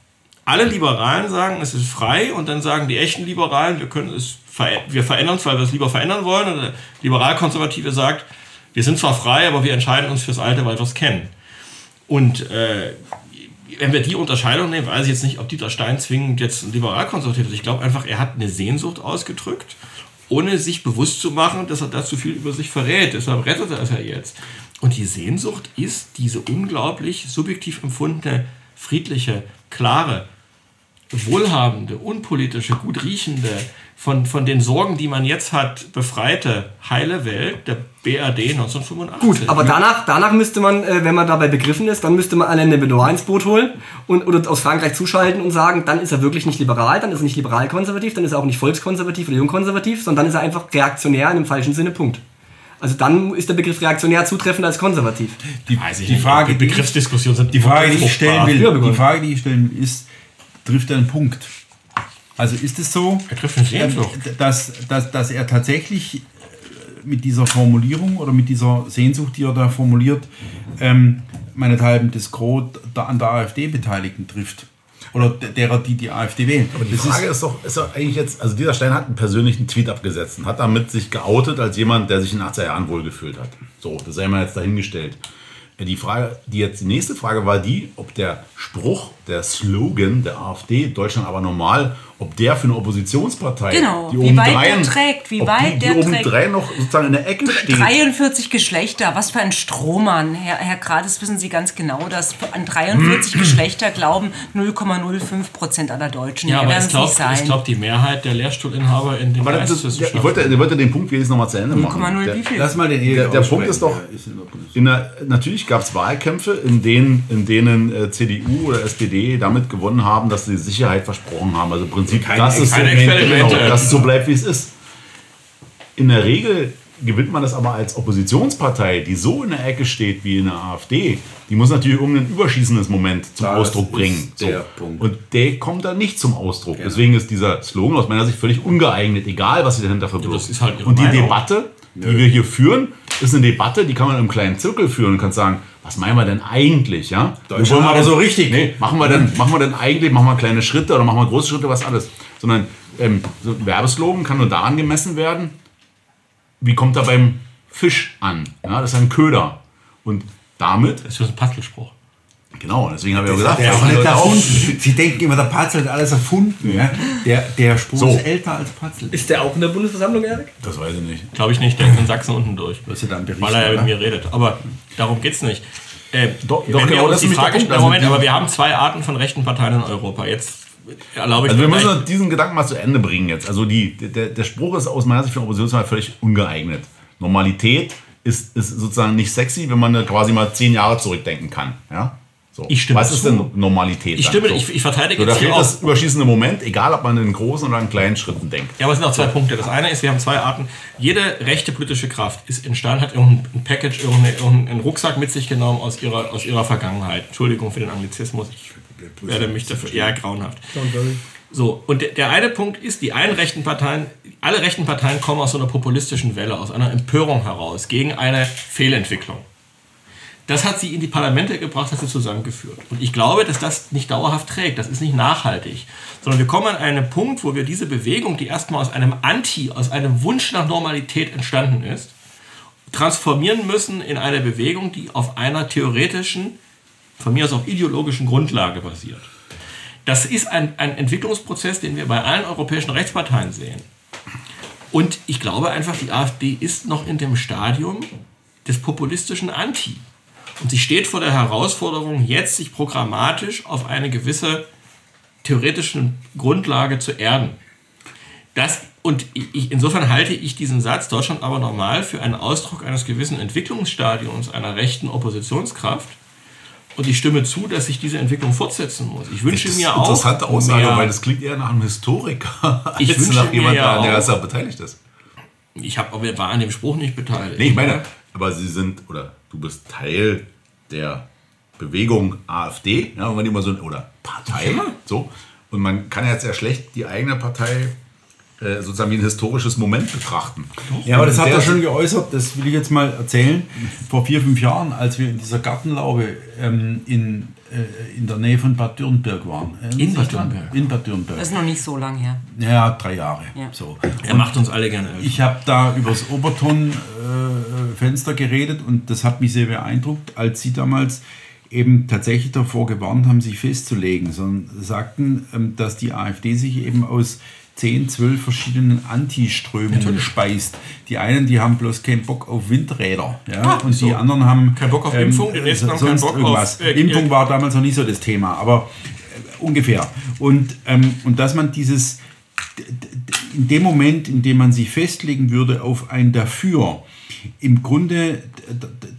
Alle Liberalen sagen, es ist frei und dann sagen die echten Liberalen, wir können es ver wir verändern es, weil wir es lieber verändern wollen. Und der Liberalkonservative sagt, wir sind zwar frei, aber wir entscheiden uns fürs Alte, weil wir es kennen. Und äh, wenn wir die Unterscheidung nehmen, weiß ich jetzt nicht, ob Dieter Stein zwingend jetzt ein liberalkonservativ ist. Ich glaube einfach, er hat eine Sehnsucht ausgedrückt, ohne sich bewusst zu machen, dass er dazu viel über sich verrät. Deshalb rettet er es ja jetzt. Und die Sehnsucht ist diese unglaublich subjektiv empfundene, friedliche, klare, wohlhabende, unpolitische, gut riechende, von, von den Sorgen, die man jetzt hat, befreite, heile Welt der BRD 1985. Gut, aber danach, danach müsste man, äh, wenn man dabei begriffen ist, dann müsste man Alain de Benoit ins Boot holen und, oder aus Frankreich zuschalten und sagen, dann ist er wirklich nicht liberal, dann ist er nicht liberal-konservativ, dann ist er auch nicht volkskonservativ oder jungkonservativ, sondern dann ist er einfach reaktionär in dem falschen Sinne, Punkt. Also dann ist der Begriff reaktionär zutreffender als konservativ. Die, Weiß ich die nicht. Frage, die Begriffsdiskussion sind die Frage, die ich stellen will, die Frage, die ich stellen will, ist, trifft er einen Punkt? Also ist es so, ähm, dass, dass, dass er tatsächlich äh, mit dieser Formulierung oder mit dieser Sehnsucht, die er da formuliert, ähm, meinethalben das Gros an der AfD Beteiligten trifft? Oder der- derer, die die AfD wählen? Aber die Das Frage ist, doch, ist doch eigentlich jetzt, also dieser Stein hat einen persönlichen Tweet abgesetzt und hat damit sich geoutet als jemand, der sich in den 80er Jahren wohlgefühlt hat. So, das sei mal jetzt dahingestellt. Die Frage, die jetzt die nächste Frage war die, ob der Spruch der Slogan der AfD, Deutschland aber normal, ob der für eine Oppositionspartei, Genau, die wie oben weit drei, der trägt, wie ob weit die, der die oben trägt. drei noch sozusagen in der Ecke steht. 43 Geschlechter, was für ein Strohmann. Herr, Herr Grades, wissen Sie ganz genau, dass an 43 Geschlechter glauben 0,05 Prozent aller Deutschen. Ja, Mehr aber ich glaube, glaub, die Mehrheit der Lehrstuhlinhaber in den Aber das, ich wollte, ich wollte den Punkt wenigstens nochmal zu Ende machen. 0,0 Der- wie viel? Lass mal den Der, der Punkt ist doch, ist der, natürlich gab es Wahlkämpfe, in denen, in denen äh, CDU oder SPD damit gewonnen haben, dass sie Sicherheit versprochen haben. Also im Prinzip, Keine- dass es so, genau, dass es so bleibt, wie es ist. In der Regel gewinnt man das aber als Oppositionspartei, die so in der Ecke steht wie in der AfD. Die muss natürlich irgendein überschießendes Moment zum Das Ausdruck ist bringen. der Punkt. Und der kommt da nicht zum Ausdruck. Genau. Deswegen ist dieser Slogan aus meiner Sicht völlig ungeeignet, egal was sie dahinter verbirgt. das ist halt Und die Meinung. Debatte, die wir hier führen, ist eine Debatte, die kann man im kleinen Zirkel führen und kann sagen, was meinen wir denn eigentlich, ja? Deutschland wollen wir aber denn- so richtig. Nee, machen wir denn, machen wir denn eigentlich, machen wir kleine Schritte oder machen wir große Schritte, was alles. Sondern ähm, so ein Werbeslogan kann nur daran gemessen werden, wie kommt er beim Fisch an. Ja, das ist ein Köder. Und damit, Das ist ein Pastelspruch. Genau, deswegen habe ich auch Das gesagt, er passen auch nicht erfunden. Sie denken immer, der Patzel hat alles erfunden. Ja? Der, der Spruch So. ist älter als Patzel. Ist der auch in der Bundesversammlung, Erik? Das weiß ich nicht. Glaube ich nicht, der ist in Sachsen unten durch. Wirst du dann berichten, Weil er ja mit mir redet. Aber darum geht's nicht. Äh, Doch- wenn doch, wir genau, uns das die ist der Frage stellen, Moment, aber wir haben zwei Arten von rechten Parteien in Europa. Jetzt erlaube ich Also wir müssen diesen Gedanken mal zu Ende bringen jetzt. Also die, der, der Spruch ist aus meiner Sicht für Oppositionswahl völlig ungeeignet. Normalität ist, ist sozusagen nicht sexy, wenn man quasi mal zehn Jahre zurückdenken kann. Ja? So. Ich stimme Was ist zu. denn Normalität? Ich stimme, so. ich, ich verteidige so, da jetzt hier fehlt das überschießende Moment, egal ob man in großen oder in kleinen Schritten denkt. Ja, aber es sind auch zwei Punkte. Das eine ist, wir haben zwei Arten. Jede rechte politische Kraft ist in Stein, hat irgendein Package, irgendeinen, Rucksack mit sich genommen aus ihrer, aus ihrer Vergangenheit. Entschuldigung für den Anglizismus. Ich werde mich dafür. Ja, grauenhaft. So, und der, der eine Punkt ist, die einen rechten Parteien, alle rechten Parteien kommen aus so einer populistischen Welle, aus einer Empörung heraus gegen eine Fehlentwicklung. Das hat sie in die Parlamente gebracht, hat sie zusammengeführt. Und ich glaube, dass das nicht dauerhaft trägt, das ist nicht nachhaltig, sondern wir kommen an einen Punkt, wo wir diese Bewegung, die erstmal aus einem Anti, aus einem Wunsch nach Normalität entstanden ist, transformieren müssen in eine Bewegung, die auf einer theoretischen, von mir aus auf ideologischen Grundlage basiert. Das ist ein, ein Entwicklungsprozess, den wir bei allen europäischen Rechtsparteien sehen. Und ich glaube einfach, die AfD ist noch in dem Stadium des populistischen Anti. Und sie steht vor der Herausforderung, jetzt sich programmatisch auf eine gewisse theoretische Grundlage zu erden. Das, und ich, insofern halte ich diesen Satz Deutschland aber normal für einen Ausdruck eines gewissen Entwicklungsstadiums einer rechten Oppositionskraft. Und ich stimme zu, dass sich diese Entwicklung fortsetzen muss. Ich wünsche mir auch. interessante Aussage, mehr- weil das klingt eher nach einem Historiker Ich als wünsche nach mir jemandem, ja der da beteiligt ist. ich hab, aber war an dem Spruch nicht beteiligt. Nee, ich meine, aber sie sind, oder du bist Teil der Bewegung AfD, ja, wenn man die mal so, oder Partei, so. Und man kann jetzt ja schlecht die eigene Partei sozusagen wie ein historisches Moment betrachten. Ja, aber das hat er schon geäußert, das will ich jetzt mal erzählen. Vor vier, fünf Jahren, als wir in dieser Gartenlaube ähm, in, äh, in der Nähe von Bad Dürnberg waren. Erinnern In Bad? Dürnberg? In Bad Dürnberg. Das ist noch nicht so lang her. Ja, drei Jahre. Ja. So. er macht uns alle gerne. Ich habe da übers Oberton-Fenster geredet und das hat mich sehr beeindruckt, als Sie damals eben tatsächlich davor gewarnt haben, sich festzulegen, sondern sagten, ähm, dass die AfD sich eben aus 10, 12 verschiedenen Antiströmungen speist. Die einen, die haben bloß keinen Bock auf Windräder. Ja? Ah, und so. die anderen haben Kein Bock auf Impfung, die nächsten haben keinen Bock irgendwas. auf, äh, Impfung äh, war damals noch nicht so das Thema, aber äh, ungefähr. Und, ähm, und dass man dieses in dem Moment, in dem man sich festlegen würde auf ein Dafür, im Grunde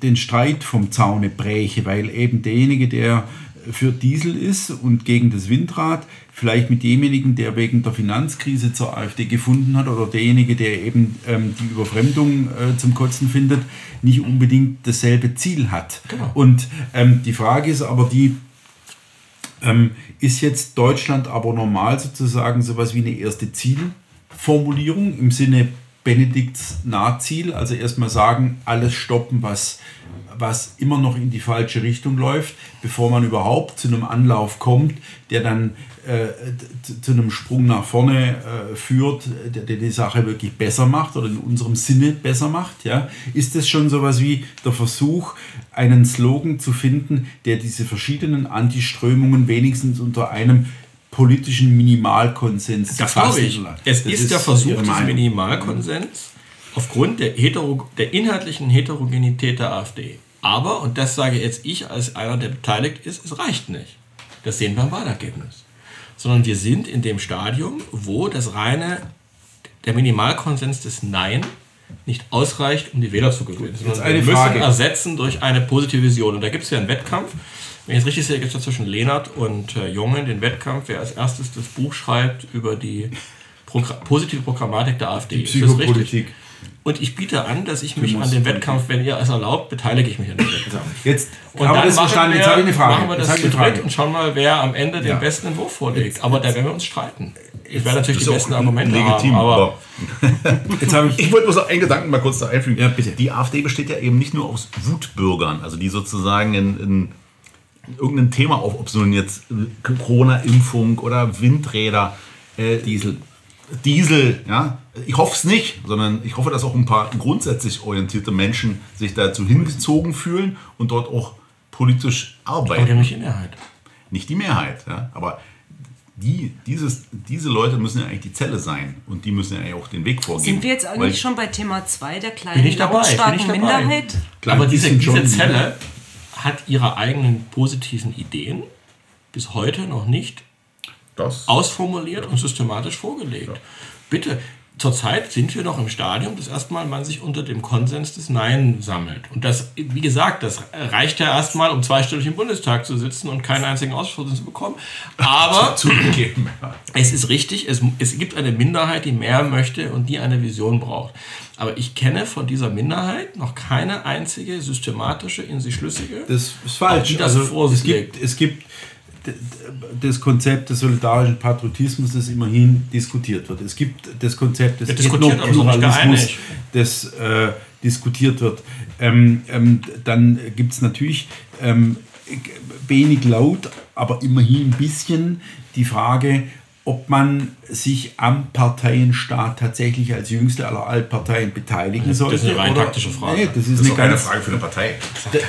den Streit vom Zaune bräche, weil eben derjenige, der für Diesel ist und gegen das Windrad, vielleicht mit demjenigen, der wegen der Finanzkrise zur AfD gefunden hat oder derjenige, der eben ähm, die Überfremdung äh, zum Kotzen findet, nicht unbedingt dasselbe Ziel hat. Und ähm, die Frage ist aber die, ähm, ist jetzt Deutschland aber normal sozusagen sowas wie eine erste Zielformulierung im Sinne Benedikts Nahziel. Also erstmal sagen, alles stoppen, was, was immer noch in die falsche Richtung läuft, bevor man überhaupt zu einem Anlauf kommt, der dann zu, zu einem Sprung nach vorne äh, führt, der, der die Sache wirklich besser macht oder in unserem Sinne besser macht. Ja? Ist es schon sowas wie der Versuch, einen Slogan zu finden, der diese verschiedenen Antiströmungen wenigstens unter einem politischen Minimalkonsens Das glaube ich. Es Das ist, der Versuch des. Minimalkonsens aufgrund der, Hetero der inhaltlichen Heterogenität der AfD. Aber, und das sage jetzt ich als einer, der beteiligt ist, es reicht nicht. Das sehen wir am Wahlergebnis. Sondern wir sind in dem Stadium, wo das reine, der Minimalkonsens des Nein nicht ausreicht, um die Wähler zu gewinnen. Sondern eine wir müssen Frage. ersetzen durch eine positive Vision. Und da gibt es ja einen Wettkampf. Wenn ich es richtig sehe, gibt es ja zwischen Lehnert und äh, Jungen den Wettkampf, wer als erstes das Buch schreibt über die Progra positive Programmatik der AfD. Ist das richtig? Und ich biete an, dass ich mich an dem. Wettkampf, wenn ihr es erlaubt, beteilige ich mich an dem Wettkampf. Jetzt Und dann das machen wir, Jetzt habe ich eine Frage. machen wir das zu dritt und schauen mal, wer am Ende den Ja. besten Entwurf vorlegt. Aber da werden wir uns streiten. Ich werde natürlich die besten Argumente legitim, haben, aber Jetzt habe ich Ich wollte bloß noch einen Gedanken mal kurz da einfügen. Ja, bitte. Die AfD besteht ja eben nicht nur aus Wutbürgern, also die sozusagen in, in irgendein Thema auf, ob es nun jetzt äh, Corona-Impfung oder Windräder, äh, Diesel. Diesel, ja. Ich hoffe es nicht, sondern ich hoffe, dass auch ein paar grundsätzlich orientierte Menschen sich dazu hingezogen fühlen und dort auch politisch aber arbeiten. haben nicht die Mehrheit. Nicht die Mehrheit, ja. Aber die, dieses, diese Leute müssen ja eigentlich die Zelle sein und die müssen ja eigentlich auch den Weg vorgeben. Sind wir jetzt Weil- eigentlich schon bei Thema 2 der kleinen, Bin ich dabei, bin lautstarken ich dabei. Minderheit? Klein aber diese, diese Zelle hat ihre eigenen positiven Ideen bis heute noch nicht Das ausformuliert und systematisch vorgelegt. Bitte, zurzeit sind wir noch im Stadium, dass erstmal man sich unter dem Konsens des Nein sammelt. Und das, wie gesagt, das reicht ja erstmal, um zweistellig im Bundestag zu sitzen und keinen einzigen Ausschuss zu bekommen. Aber zugegeben. Es ist richtig, es, es gibt eine Minderheit, die mehr möchte und die eine Vision braucht. Aber ich kenne von dieser Minderheit noch keine einzige systematische, in sich schlüssige. Das ist falsch. die das also, es gibt, es gibt das Konzept des solidarischen Patriotismus, das immerhin diskutiert wird. Es gibt das Konzept des nicht Ethnopluralismus, das äh, diskutiert wird. Ähm, ähm, dann gibt es natürlich ähm, wenig laut, aber immerhin ein bisschen die Frage, ob man sich am Parteienstaat tatsächlich als jüngste aller Altparteien beteiligen sollte. ist eine rein oder- taktische Frage. Nee, das ist, Das ist eine doch keine Frage für eine Partei.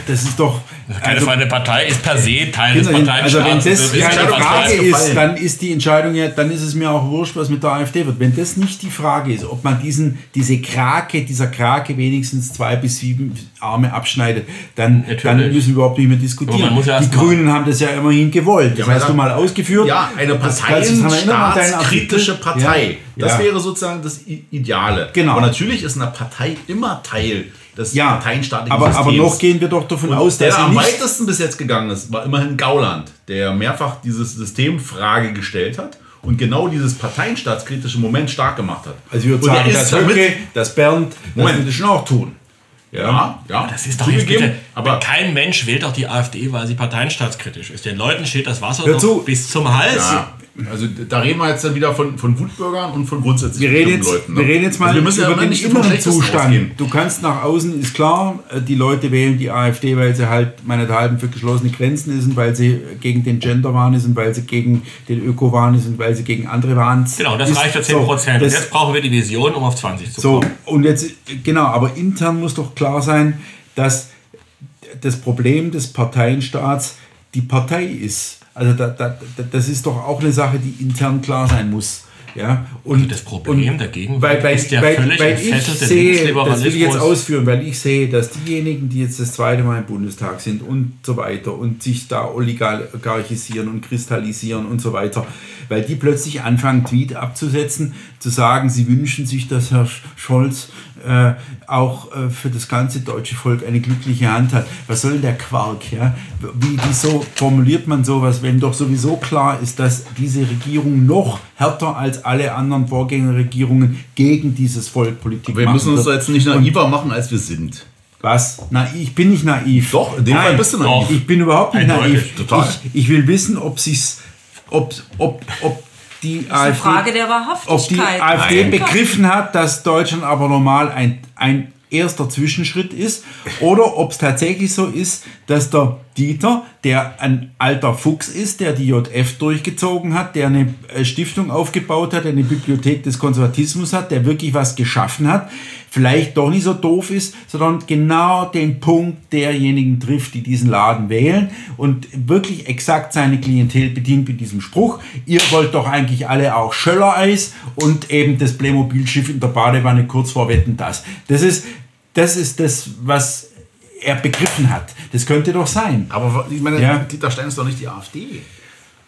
das ist doch Keine also- Frage, eine Partei ist per se Teil des Genau, also wenn das Das keine Frage Partei. ist, dann ist die Entscheidung ja, dann ist es mir auch wurscht, was mit der AfD wird. Wenn das nicht die Frage ist, ob man diesen, diese Krake, dieser Krake wenigstens zwei bis sieben Arme abschneidet, dann, Natürlich. dann müssen wir überhaupt nicht mehr diskutieren. die Grünen haben das ja immerhin gewollt. Das Ja, hast aber du mal ausgeführt. Ja, eine Das Artikel? Partei. Ja. Das Ja. wäre sozusagen das Ideale. Genau. Aber natürlich ist eine Partei immer Teil des ja, parteienstaatlichen aber, aber Systems. noch gehen wir doch davon Und aus, der dass da sie am weitesten bis jetzt gegangen ist, war immerhin Gauland, der mehrfach dieses System Frage gestellt hat und genau dieses parteienstaatskritische Moment stark gemacht hat. Also ich würde Und sagen, ist dass Höcke, dass Bernd, Moment. das schon auch tun. Ja, ja, Das ist doch jetzt bitte, aber kein Mensch wählt doch die AfD, weil sie parteienstaatskritisch ist. Den Leuten steht das Wasser zu. bis zum Hals. Ja, also da reden wir jetzt dann wieder von, von Wutbürgern und von grundsätzlich Wir reden, jetzt, Leuten. wir ne? reden jetzt mal Also wir müssen ja über immer den nicht inneren Zustand. ausgehen. Du kannst nach außen, ist klar, äh, die Leute wählen die AfD, weil sie halt meinethalben für geschlossene Grenzen ist und weil sie gegen den Genderwahn ist und weil sie gegen den Öko-Wahn ist und weil sie gegen andere Wahn ist. Genau, das ist, reicht für 10%. So, und das, jetzt brauchen wir die Vision, um auf 20 zu so, kommen. und jetzt, genau, aber intern muss doch klar sein, dass das Problem des Parteienstaats die Partei ist. Also da, da, da, das ist doch auch eine Sache, die intern klar sein muss. Ja, und Das Problem und dagegen weil, weil, ist der weil, völlig weil ich sehe, das will ich jetzt ausführen, weil ich sehe, dass diejenigen, die jetzt das zweite Mal im Bundestag sind und so weiter und sich da oligarchisieren und kristallisieren und so weiter, weil die plötzlich anfangen, Tweet abzusetzen, zu sagen, sie wünschen sich, dass Herr Scholz äh, auch äh, für das ganze deutsche Volk eine glückliche Hand hat. Was soll denn der Quark? Ja? Wie, wieso formuliert man sowas, wenn doch sowieso klar ist, dass diese Regierung noch härter als alle anderen Vorgängerregierungen gegen dieses Volk Politik Wir machen müssen uns jetzt nicht naiver machen, als wir sind. Was? Na, ich bin nicht naiv. Doch, in dem Nein, Fall bist du naiv. Ich bin überhaupt nicht Eindeutig, naiv. total. Ich, ich will wissen, ob sich's, ob, ob, ob die Das ist AfD, Frage der ob die Wahrhaftigkeit. AfD Nein. begriffen hat, dass Deutschland aber normal ein, ein erster Zwischenschritt ist oder ob es tatsächlich so ist, dass der Dieter, der ein alter Fuchs ist, der die JF durchgezogen hat, der eine äh, Stiftung aufgebaut hat, eine Bibliothek des Konservatismus hat, der wirklich was geschaffen hat, vielleicht doch nicht so doof ist, sondern genau den Punkt derjenigen trifft, die diesen Laden wählen und wirklich exakt seine Klientel bedient mit diesem Spruch. Ihr wollt doch eigentlich alle auch Schöllereis und eben das Playmobil-Schiff in der Badewanne kurz vor Wetten das. Das ist, das ist das, was er begriffen hat. Das könnte doch sein. Aber ich meine, Ja. Dieter Stein ist doch nicht die AfD.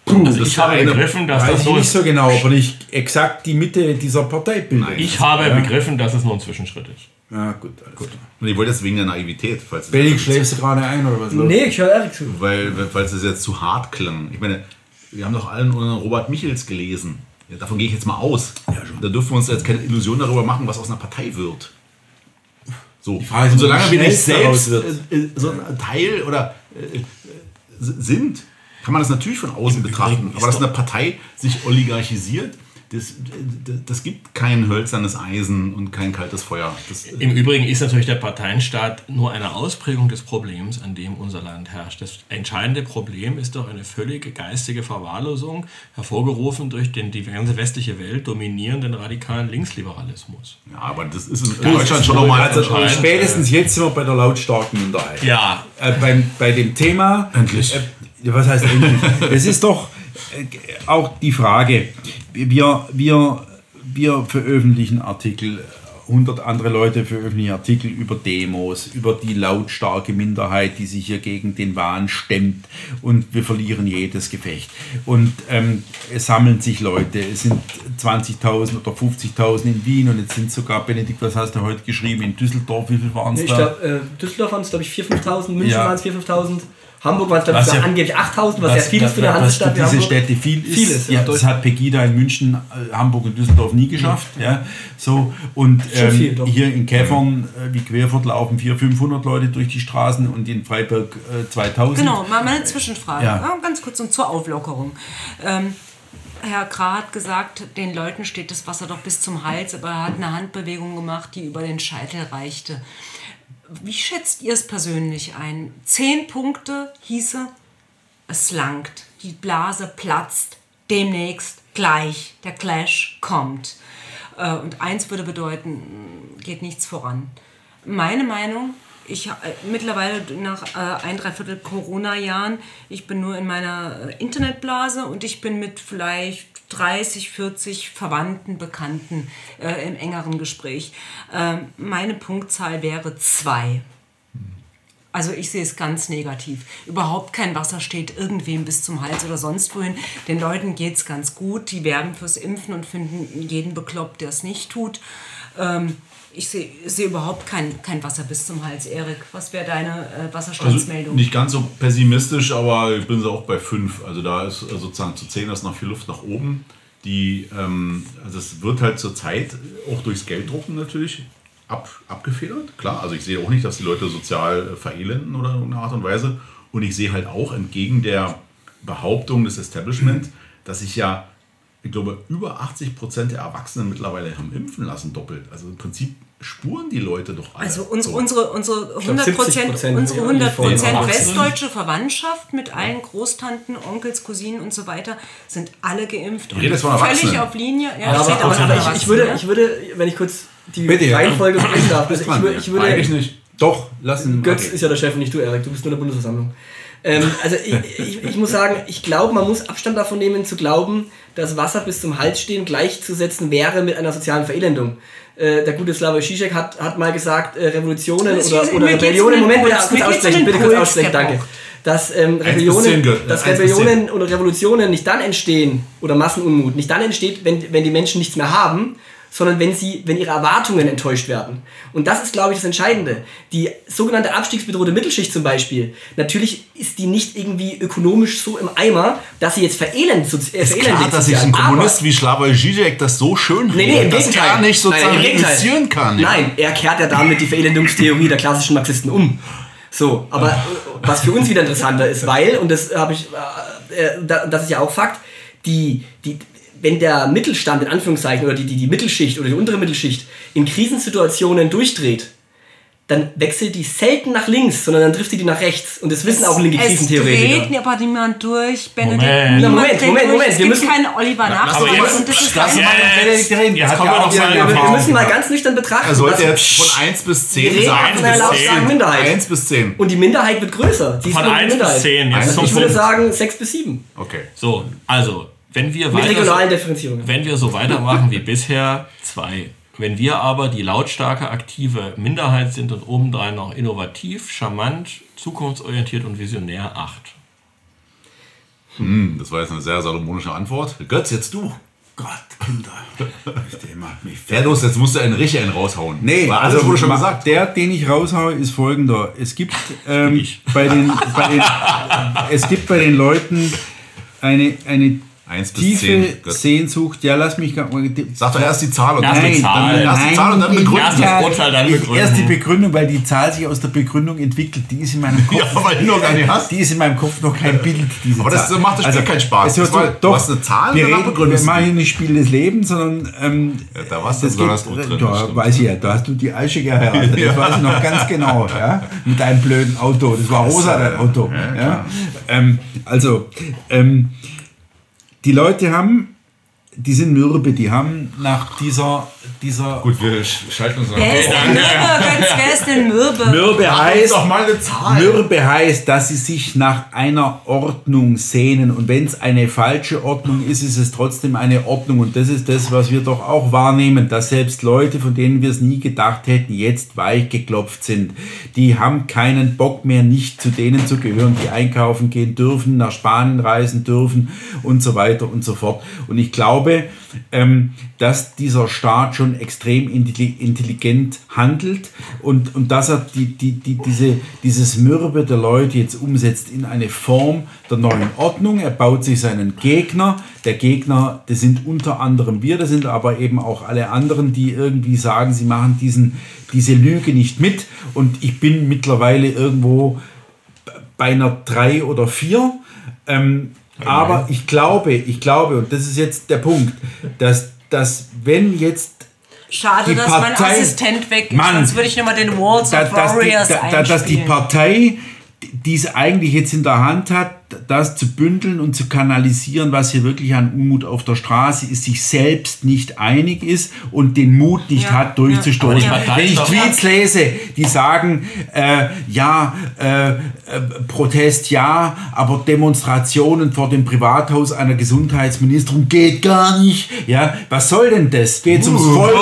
Also das ich habe begriffen, dass Weiß das ich so nicht so genau, aber nicht exakt die Mitte dieser Partei bildet. Ich habe begriffen, dass es nur ein Zwischenschritt ist. Ja, gut, alles klar. Und ich wollte jetzt wegen der Naivität, falls es- Benny, schläfst du gerade ein oder was? Nee, ich höre Erik zu. weil, falls es jetzt zu hart klang. Ich meine, wir haben doch allen unseren Robert Michels gelesen. Ja, davon gehe ich jetzt mal aus. Da dürfen wir uns jetzt keine Illusion darüber machen, was aus einer Partei wird. So, Frage ist, und solange wir nicht selbst äh, äh, so ein Teil oder äh, äh, sind, kann man das natürlich von außen betrachten. Aber dass eine Partei sich oligarchisiert, das, das, das gibt kein hölzernes Eisen und kein kaltes Feuer. Das, Im Übrigen ist natürlich der Parteienstaat nur eine Ausprägung des Problems, an dem unser Land herrscht. Das entscheidende Problem ist doch eine völlige geistige Verwahrlosung, hervorgerufen durch den die ganze westliche Welt dominierenden radikalen Linksliberalismus. ja, aber das ist in Deutschland schon nochmal Also spätestens jetzt sind wir bei der lautstarken Minderheit. Ja, Äh, beim, bei dem Thema. Endlich. Äh, was heißt endlich? Es ist doch äh, auch die Frage. Wir, wir, wir veröffentlichen Artikel, 100 andere Leute veröffentlichen Artikel über Demos, über die lautstarke Minderheit, die sich hier gegen den Wahn stemmt und wir verlieren jedes Gefecht. Und ähm, es sammeln sich Leute, es sind 20.000 oder 50.000 in Wien und jetzt sind sogar, Benedikt, was hast du heute geschrieben, in Düsseldorf, wie viel waren es da? glaube, äh, Düsseldorf waren es, glaube ich, 4.000, 5.000, München Ja. waren es 4.000, 5.000, Hamburg waren es, glaube ich, Was ja- angeblich 8.000, was, sehr viel ist für eine was Hansestadt für diese. Städte viel ist. Viel ist, ja, ja, das hat Pegida in München, äh, Hamburg und Düsseldorf nie geschafft. Ja, so und ähm, viel, hier in Käfern äh, wie Querfurt laufen 400, 500 Leute durch die Straßen und in Freiburg äh, 2000. Genau, mal eine Zwischenfrage. Ja. Ja. ganz kurz und zur Auflockerung. Ähm, Herr Krah hat gesagt, den Leuten steht das Wasser doch bis zum Hals, aber er hat eine Handbewegung gemacht, die über den Scheitel reichte. Wie schätzt ihr es persönlich ein? Zehn Punkte hieße, es langt, die Blase platzt, demnächst gleich, der Clash kommt. Äh, Und eins würde bedeuten, geht nichts voran. Meine Meinung, ich äh, mittlerweile nach äh, ein, dreiviertel Corona-Jahren, ich bin nur in meiner Internetblase und ich bin mit vielleicht 30, 40 Verwandten, Bekannten äh, im engeren Gespräch. Ähm, meine Punktzahl wäre zwei. Also ich sehe es ganz negativ. Überhaupt kein Wasser steht irgendwem bis zum Hals oder sonst wohin. Den Leuten geht es ganz gut. Die werben fürs Impfen und finden jeden bekloppt, der es nicht tut. Ähm, ich sehe sehe überhaupt kein, kein Wasser bis zum Hals. Erik, was wäre deine äh, Also Wasserstandsmeldung? nicht ganz so pessimistisch, aber ich bin so auch bei 5. Also da ist sozusagen zu 10 ist noch viel Luft nach oben. Die, ähm, also es wird halt zur Zeit auch durchs Gelddrucken natürlich ab, abgefedert. Klar, also ich sehe auch nicht, dass die Leute sozial äh, verelenden oder in irgendeiner Art und Weise. Und ich sehe halt auch entgegen der Behauptung des Establishment, dass sich ja, ich glaube, über 80 Prozent der Erwachsenen mittlerweile haben impfen lassen doppelt. Also im Prinzip spuren die Leute doch alle. Also uns, So. unsere, unsere 100 70% unsere ja, 100 von Erwachsenen. westdeutsche Verwandtschaft mit allen Großtanten, Onkels, Cousinen und so weiter sind alle geimpft. rede jetzt von völlig auf Linie. Ja, Ja, aber, aber, aber ich, ich, würde, ne? ich würde, wenn ich kurz die Bitte, ja. Reihenfolge sprechen darf, also ich, ja. ich würde, Eigentlich nicht. Doch, lassen Götz ist ja der Chef, nicht du, Erik. Du bist nur in der Bundesversammlung. Ähm, also ich, ich, ich muss sagen, ich glaube, man muss Abstand davon nehmen, zu glauben, dass Wasser bis zum Hals stehen gleichzusetzen wäre mit einer sozialen Verelendung. Äh, der gute Slavoj Žižek hat, hat mal gesagt, äh, Revolutionen Es oder, oder Rebellionen, Moment, bitte kurz aussprechen, bitte kurz aussprechen, danke. Dass, ähm, Rebellionen, Gö- dass Rebellionen oder Revolutionen nicht dann entstehen, oder Massenunmut, nicht dann entsteht, wenn, wenn die Menschen nichts mehr haben, sondern wenn sie, wenn ihre Erwartungen enttäuscht werden. Und das ist, glaube ich, das Entscheidende. Die sogenannte abstiegsbedrohte Mittelschicht zum Beispiel, natürlich ist die nicht irgendwie ökonomisch so im Eimer, dass sie jetzt verelend, so, äh, Ist klar, dass sich ein Kommunist wie Slavoj Žižek das so schön Nee, nee, im dass Gegenteil. er nicht sozusagen Nein, reduzieren kann. ja. Nein, er kehrt ja damit die Verelendungstheorie der klassischen Marxisten um. So, aber äh, was für uns wieder interessanter ist, weil, und das habe ich, äh, äh, da- das ist ja auch Fakt, die, die, wenn der Mittelstand in Anführungszeichen oder die, die, die Mittelschicht oder die untere Mittelschicht in Krisensituationen durchdreht, dann wechselt die selten nach links, sondern dann trifft sie die nach rechts. Und das wissen auch linke Es Krisentheoretiker. dreht aber niemand durch, Benedikt. Moment. Moment, Moment, durch. Moment, Es wir gibt müssen- keinen Oliver und das ist Benedikt reden. jetzt kommen ja wir müssen mal ganz nüchtern betrachten. Er sollte was- jetzt von 1 bis 10 wir reden sagen. von einer bis lautstarken 10. Minderheit. 1 bis 10. Und die Minderheit wird größer. Die Von nur die 1 bis Minderheit. 10. Jetzt zum Ich würde sagen 6 bis 7. Okay. So, also, wenn wir Mit weiter regionalen so, Differenzierungen. wenn wir so weitermachen wie bisher, zwei. Wenn wir aber die lautstarke, aktive Minderheit sind und obendrein noch innovativ, charmant, zukunftsorientiert und visionär, acht. Hm, das war jetzt eine sehr salomonische Antwort. Götz, jetzt du. Gott, Kinder. Der macht mich Ja, los, jetzt musst du einen richtig einen raushauen. Nee, alles also wurde schon gesagt. Der, den ich raushaue, ist folgender. Es gibt, ähm, bei den, bei den, es gibt bei den Leuten eine, eine 1 bis tiefe 10. Götz. Sehnsucht. Ja, lass mich. Sag doch erst die Zahl und Erst dann die die Zahl. Zahl. Erst die Zahl und dann begründen. Erst das Urteil, dann ich- begründen. Erst die Begründung, weil die Zahl sich aus der Begründung entwickelt. Die ist in meinem Kopf. Ja, weil du noch gar nicht hast. Die ist in meinem Kopf noch kein Bild. Diese Aber das Zahl. macht das Spiel keinen Spaß. Das war- so- du doch, hast eine Zahl wir, reden, wir begründest du machen hier nicht Spiel des Lebens, sondern ähm, Ja, da warst du das besonders gut drin, Da stimmt. weiß ich ja, da hast du die Eiche geheiratet. Das weiß ich noch ganz genau. Ja? Mit deinem blöden Auto. Das war rosa, dein Auto. Ja, Ähm, also, ähm, die Leute haben, die sind mürbe, die haben nach dieser, dieser Gut, wir sch- schalten uns nach. Wer ist denn Mürbe? Wer ist denn Mürbe? Mürbe heißt, doch mal eine Zahl. Mürbe heißt, dass sie sich nach einer Ordnung sehnen. Und wenn es eine falsche Ordnung ist, ist es trotzdem eine Ordnung. Und das ist das, was wir doch auch wahrnehmen, dass selbst Leute, von denen wir es nie gedacht hätten, jetzt weich geklopft sind. Die haben keinen Bock mehr, nicht zu denen zu gehören, die einkaufen gehen dürfen, nach Spanien reisen dürfen und so weiter und so fort. Und ich glaube, ähm, dass dieser Staat schon extrem intelli- intelligent handelt und, und dass er die, die, die, diese, dieses Mürbe der Leute jetzt umsetzt in eine Form der neuen Ordnung. Er baut sich seinen Gegner. Der Gegner, das sind unter anderem wir, das sind aber eben auch alle anderen, die irgendwie sagen, sie machen diesen, diese Lüge nicht mit. Und ich bin mittlerweile irgendwo bei einer 3 oder 4. Ähm, aber ich glaube, ich glaube, und das ist jetzt der Punkt, dass, dass wenn jetzt Schade, die dass mein Partei- Assistent weg ist. Mann. Sonst würde ich nochmal den Walls da, of dass, die, Warriors da, da, dass die. Partei, die es eigentlich jetzt in der Hand hat, das zu bündeln und zu kanalisieren, was hier wirklich an Unmut auf der Straße ist, sich selbst nicht einig ist und den Mut nicht Ja, hat, durchzustoßen. ja. Wenn ich Tweets lese, die sagen, äh, ja, äh, äh, Protest ja, aber Demonstrationen vor dem Privathaus einer Gesundheitsministerin geht gar nicht. Ja, was soll denn das? Geht's ums Volk?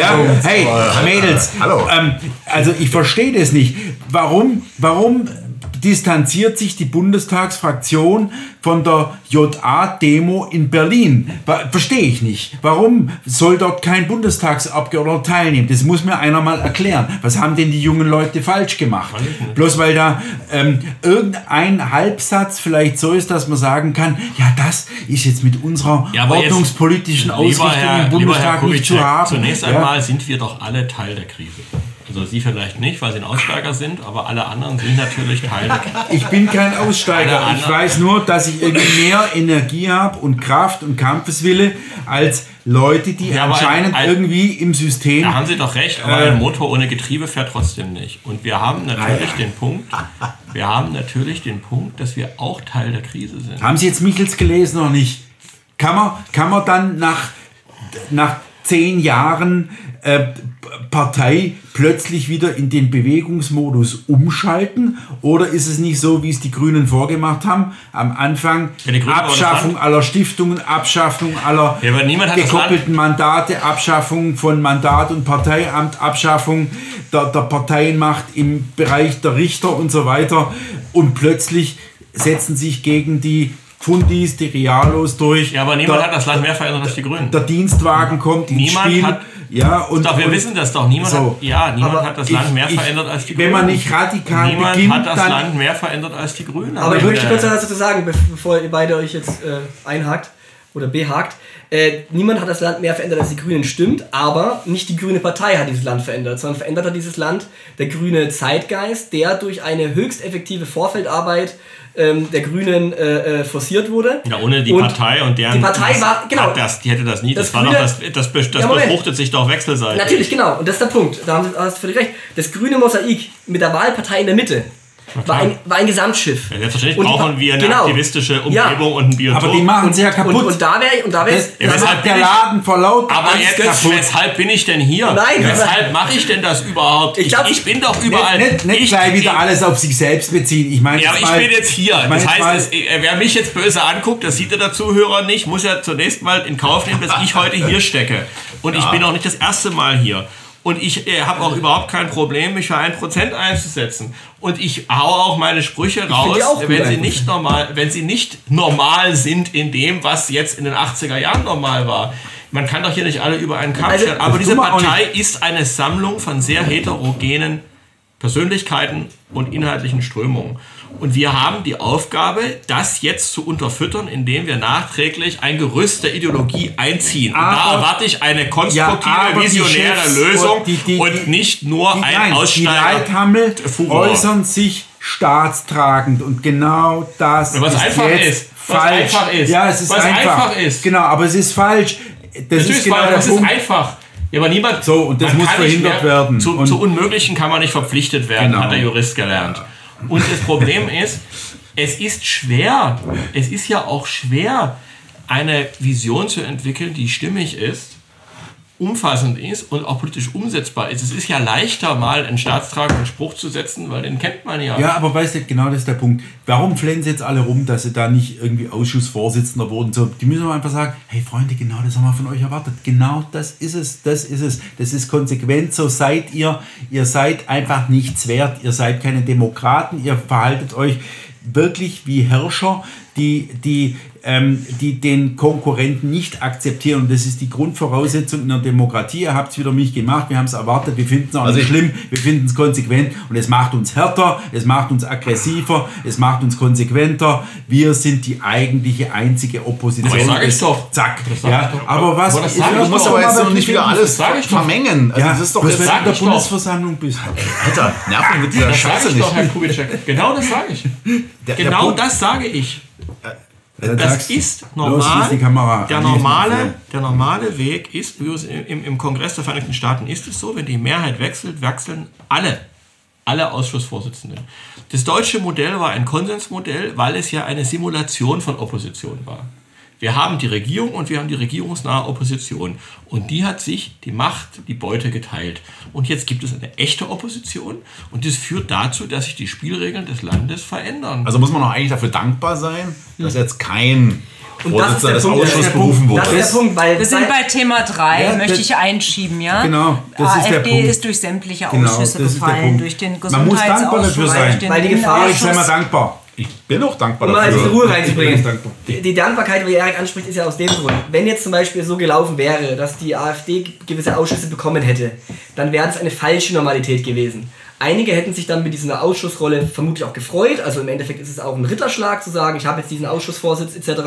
ja, hey, Mädels, Hallo. ähm, also ich verstehe das nicht. Warum, warum distanziert sich die Bundestagsfraktion von der JA-Demo in Berlin? Verstehe ich nicht. Warum soll dort kein Bundestagsabgeordneter teilnehmen? Das muss mir einer mal erklären. Was haben denn die jungen Leute falsch gemacht? Bloß weil da ähm, irgendein Halbsatz vielleicht so ist, dass man sagen kann, ja, das ist jetzt mit unserer Ja, jetzt, ordnungspolitischen lieber Ausrichtung Herr, im lieber Herr Bundestag nicht zu haben. Zunächst Ja. einmal sind wir doch alle Teil der Krise. Also Sie vielleicht nicht, weil Sie ein Aussteiger sind, aber alle anderen sind natürlich Teil der Krise. Ich bin kein Aussteiger. Ich weiß nur, dass ich irgendwie mehr Energie habe und Kraft und Kampfeswille als Leute, die Ja, anscheinend ein- ein- irgendwie im System. Da haben Sie doch recht, aber Äh. ein Motor ohne Getriebe fährt trotzdem nicht. Und wir haben natürlich ja. den Punkt, wir haben natürlich den Punkt, dass wir auch Teil der Krise sind. Haben Sie jetzt Michels gelesen oder nicht? Kann man, kann man dann nach, nach zehn Jahren äh, Partei plötzlich wieder in den Bewegungsmodus umschalten? Oder ist es nicht so, wie es die Grünen vorgemacht haben? Am Anfang Ja, Abschaffung aller Stiftungen, Abschaffung aller Ja, gekoppelten Mandate, Abschaffung von Mandat und Parteiamt, Abschaffung der, der Parteienmacht im Bereich der Richter und so weiter. Und plötzlich setzen sich gegen die Fundis, die Realos durch. Ja, aber niemand der, hat das Land mehr verändert als die Grünen. der Dienstwagen kommt ins Niemand Spiel. hat- ja, und, Doch, wir und wissen das doch. Niemand, So. hat, ja, niemand Aber hat das ich- Land mehr ich- verändert als die Grünen. wenn man nicht radikal Niemand beginnt, hat das dann- Land mehr verändert als die Grünen. Aber ich möchte kurz was dazu sagen, be- bevor ihr beide euch jetzt äh, einhakt. oder behagt. Äh, niemand hat das Land mehr verändert, als die Grünen stimmt, aber nicht die grüne Partei hat dieses Land verändert, sondern verändert hat dieses Land der grüne Zeitgeist, der durch eine höchst effektive Vorfeldarbeit ähm, der Grünen äh, äh, forciert wurde. Ja, ohne die Und Partei und deren. Die Partei war, genau. Das, die hätte das nie. Das, Das war Grüne- das, das, das, das Ja, befruchtet sich doch wechselseitig. Natürlich, genau. Und das ist der Punkt. Da haben Sie- hast du völlig recht. Das grüne Mosaik mit der Wahlpartei in der Mitte war ein, war ein Gesamtschiff. Ja, selbstverständlich Und brauchen wir eine genau. aktivistische Ja. Umgebung und ein Biotop. Aber die machen sie ja kaputt. Und, und da wäre und da wäre das, Ja, das weshalb der ich- Laden vor lauter aber jetzt, kaputt. weshalb bin ich denn hier? Nein, weshalb mache ich denn das überhaupt? Ich Ich, glaub- ich bin doch überall. Nicht, nicht, nicht ich, gleich wieder ich- alles auf sich selbst beziehen. Ich meine, Ja, aber ich mal- bin jetzt hier. ich Das heißt, äh, wer mich jetzt böse anguckt, das sieht der Zuhörer nicht, muss ja zunächst mal in Kauf nehmen, dass ich heute hier stecke. Und ich bin auch nicht das erste Mal hier. Und ich äh, habe auch überhaupt kein Problem, mich für ein Prozent einzusetzen. Und ich haue auch meine Sprüche raus, wenn sie nicht normal, wenn sie nicht normal sind in dem, was jetzt in den 80er Jahren normal war. Man kann doch hier nicht alle über einen Kamm Also, stellen. Aber diese Partei ist eine Sammlung von sehr heterogenen Persönlichkeiten und inhaltlichen Strömungen. Und wir haben die Aufgabe, das jetzt zu unterfüttern, indem wir nachträglich ein Gerüst der Ideologie einziehen. Und da Aber- erwarte ich eine konstruktive, Ja, aber die visionäre Chefs Lösung und die- die- und die- nicht nur die, ein nein, die Aussteiger. Leithammel Furor. äußern sich staatstragend und genau das Was ist einfach ist. Was falsch. einfach ist. Ja, es ist Was einfach. einfach ist. Genau, aber es ist falsch. Das Natürlich, ist genau weil der das Punkt. ist einfach. Ja, aber niemand. So, und das muss verhindert werden. Zu, zu Unmöglichen kann man nicht verpflichtet werden, Genau. hat der Jurist gelernt. Und das Problem ist, es ist schwer, es ist ja auch schwer, eine Vision zu entwickeln, die stimmig ist, umfassend ist und auch politisch umsetzbar ist. Es ist ja leichter, mal einen staatstragenden Spruch zu setzen, weil den kennt man ja. Ja, aber weißt du, genau das ist der Punkt. Warum flennen sie jetzt alle rum, dass sie da nicht irgendwie Ausschussvorsitzender wurden? So, die müssen einfach sagen, hey Freunde, genau das haben wir von euch erwartet. Genau das ist es, das ist es. Das ist konsequent, so seid ihr. Ihr seid einfach nichts wert. Ihr seid keine Demokraten. Ihr verhaltet euch wirklich wie Herrscher, die, die, ähm, die den Konkurrenten nicht akzeptieren. Und das ist die Grundvoraussetzung in der Demokratie. Ihr habt es wieder nicht gemacht, wir haben es erwartet, wir finden es auch Also nicht ich- schlimm, wir finden es konsequent und es macht uns härter, es macht uns aggressiver, es macht uns konsequenter. Wir sind die eigentliche einzige Opposition. Das sag ich doch. Zack. Ja, ich doch. aber was Aber das sag ich doch aber jetzt noch nicht wieder alles vermengen. Also Ja, das ist doch jetzt. wenn du in der. Bundesversammlung bist. Alter, nerv mich mit dieser Das sage Scheiße ich nicht. doch, Herr Kubitschek. Genau das sage ich. Der- der genau Punkt- das sage ich. Dann Das sagst ist los, normal. die Kamera. der, normale, der normale Weg ist, wie es im, im Kongress der Vereinigten Staaten ist es so, wenn die Mehrheit wechselt, wechseln alle. Alle Ausschussvorsitzenden. Das deutsche Modell war ein Konsensmodell, weil es ja eine Simulation von Opposition war. Wir haben die Regierung und wir haben die regierungsnahe Opposition. Und die hat sich die Macht, die Beute geteilt. Und jetzt gibt es eine echte Opposition und das führt dazu, dass sich die Spielregeln des Landes verändern. Also muss man auch eigentlich dafür dankbar sein, dass jetzt kein Und das ist Vorsitzender der des Punkt, Ausschusses berufen Punkt. Das wurde. ist der Punkt, weil Wir sind bei Thema 3, Ja, möchte ich einschieben, ja? Genau, das ist der AfD Punkt. ist durch sämtliche Genau, Ausschüsse der gefallen, durch den Man muss dankbar Gesundheitsausschuss, dafür sein. Weil die Gefahr- Erik, sei mal dankbar. Ich bin auch dankbar Um mal dafür. diese Ruhe reinzubringen. Dankbar. Die, die Dankbarkeit, wie Erik anspricht, ist ja aus dem Grund. Wenn jetzt zum Beispiel so gelaufen wäre, dass die AfD gewisse Ausschüsse bekommen hätte, dann wäre das eine falsche Normalität gewesen. Einige hätten sich dann mit dieser Ausschussrolle vermutlich auch gefreut. Also im Endeffekt ist es auch ein Ritterschlag zu sagen, ich habe jetzt diesen Ausschussvorsitz etc.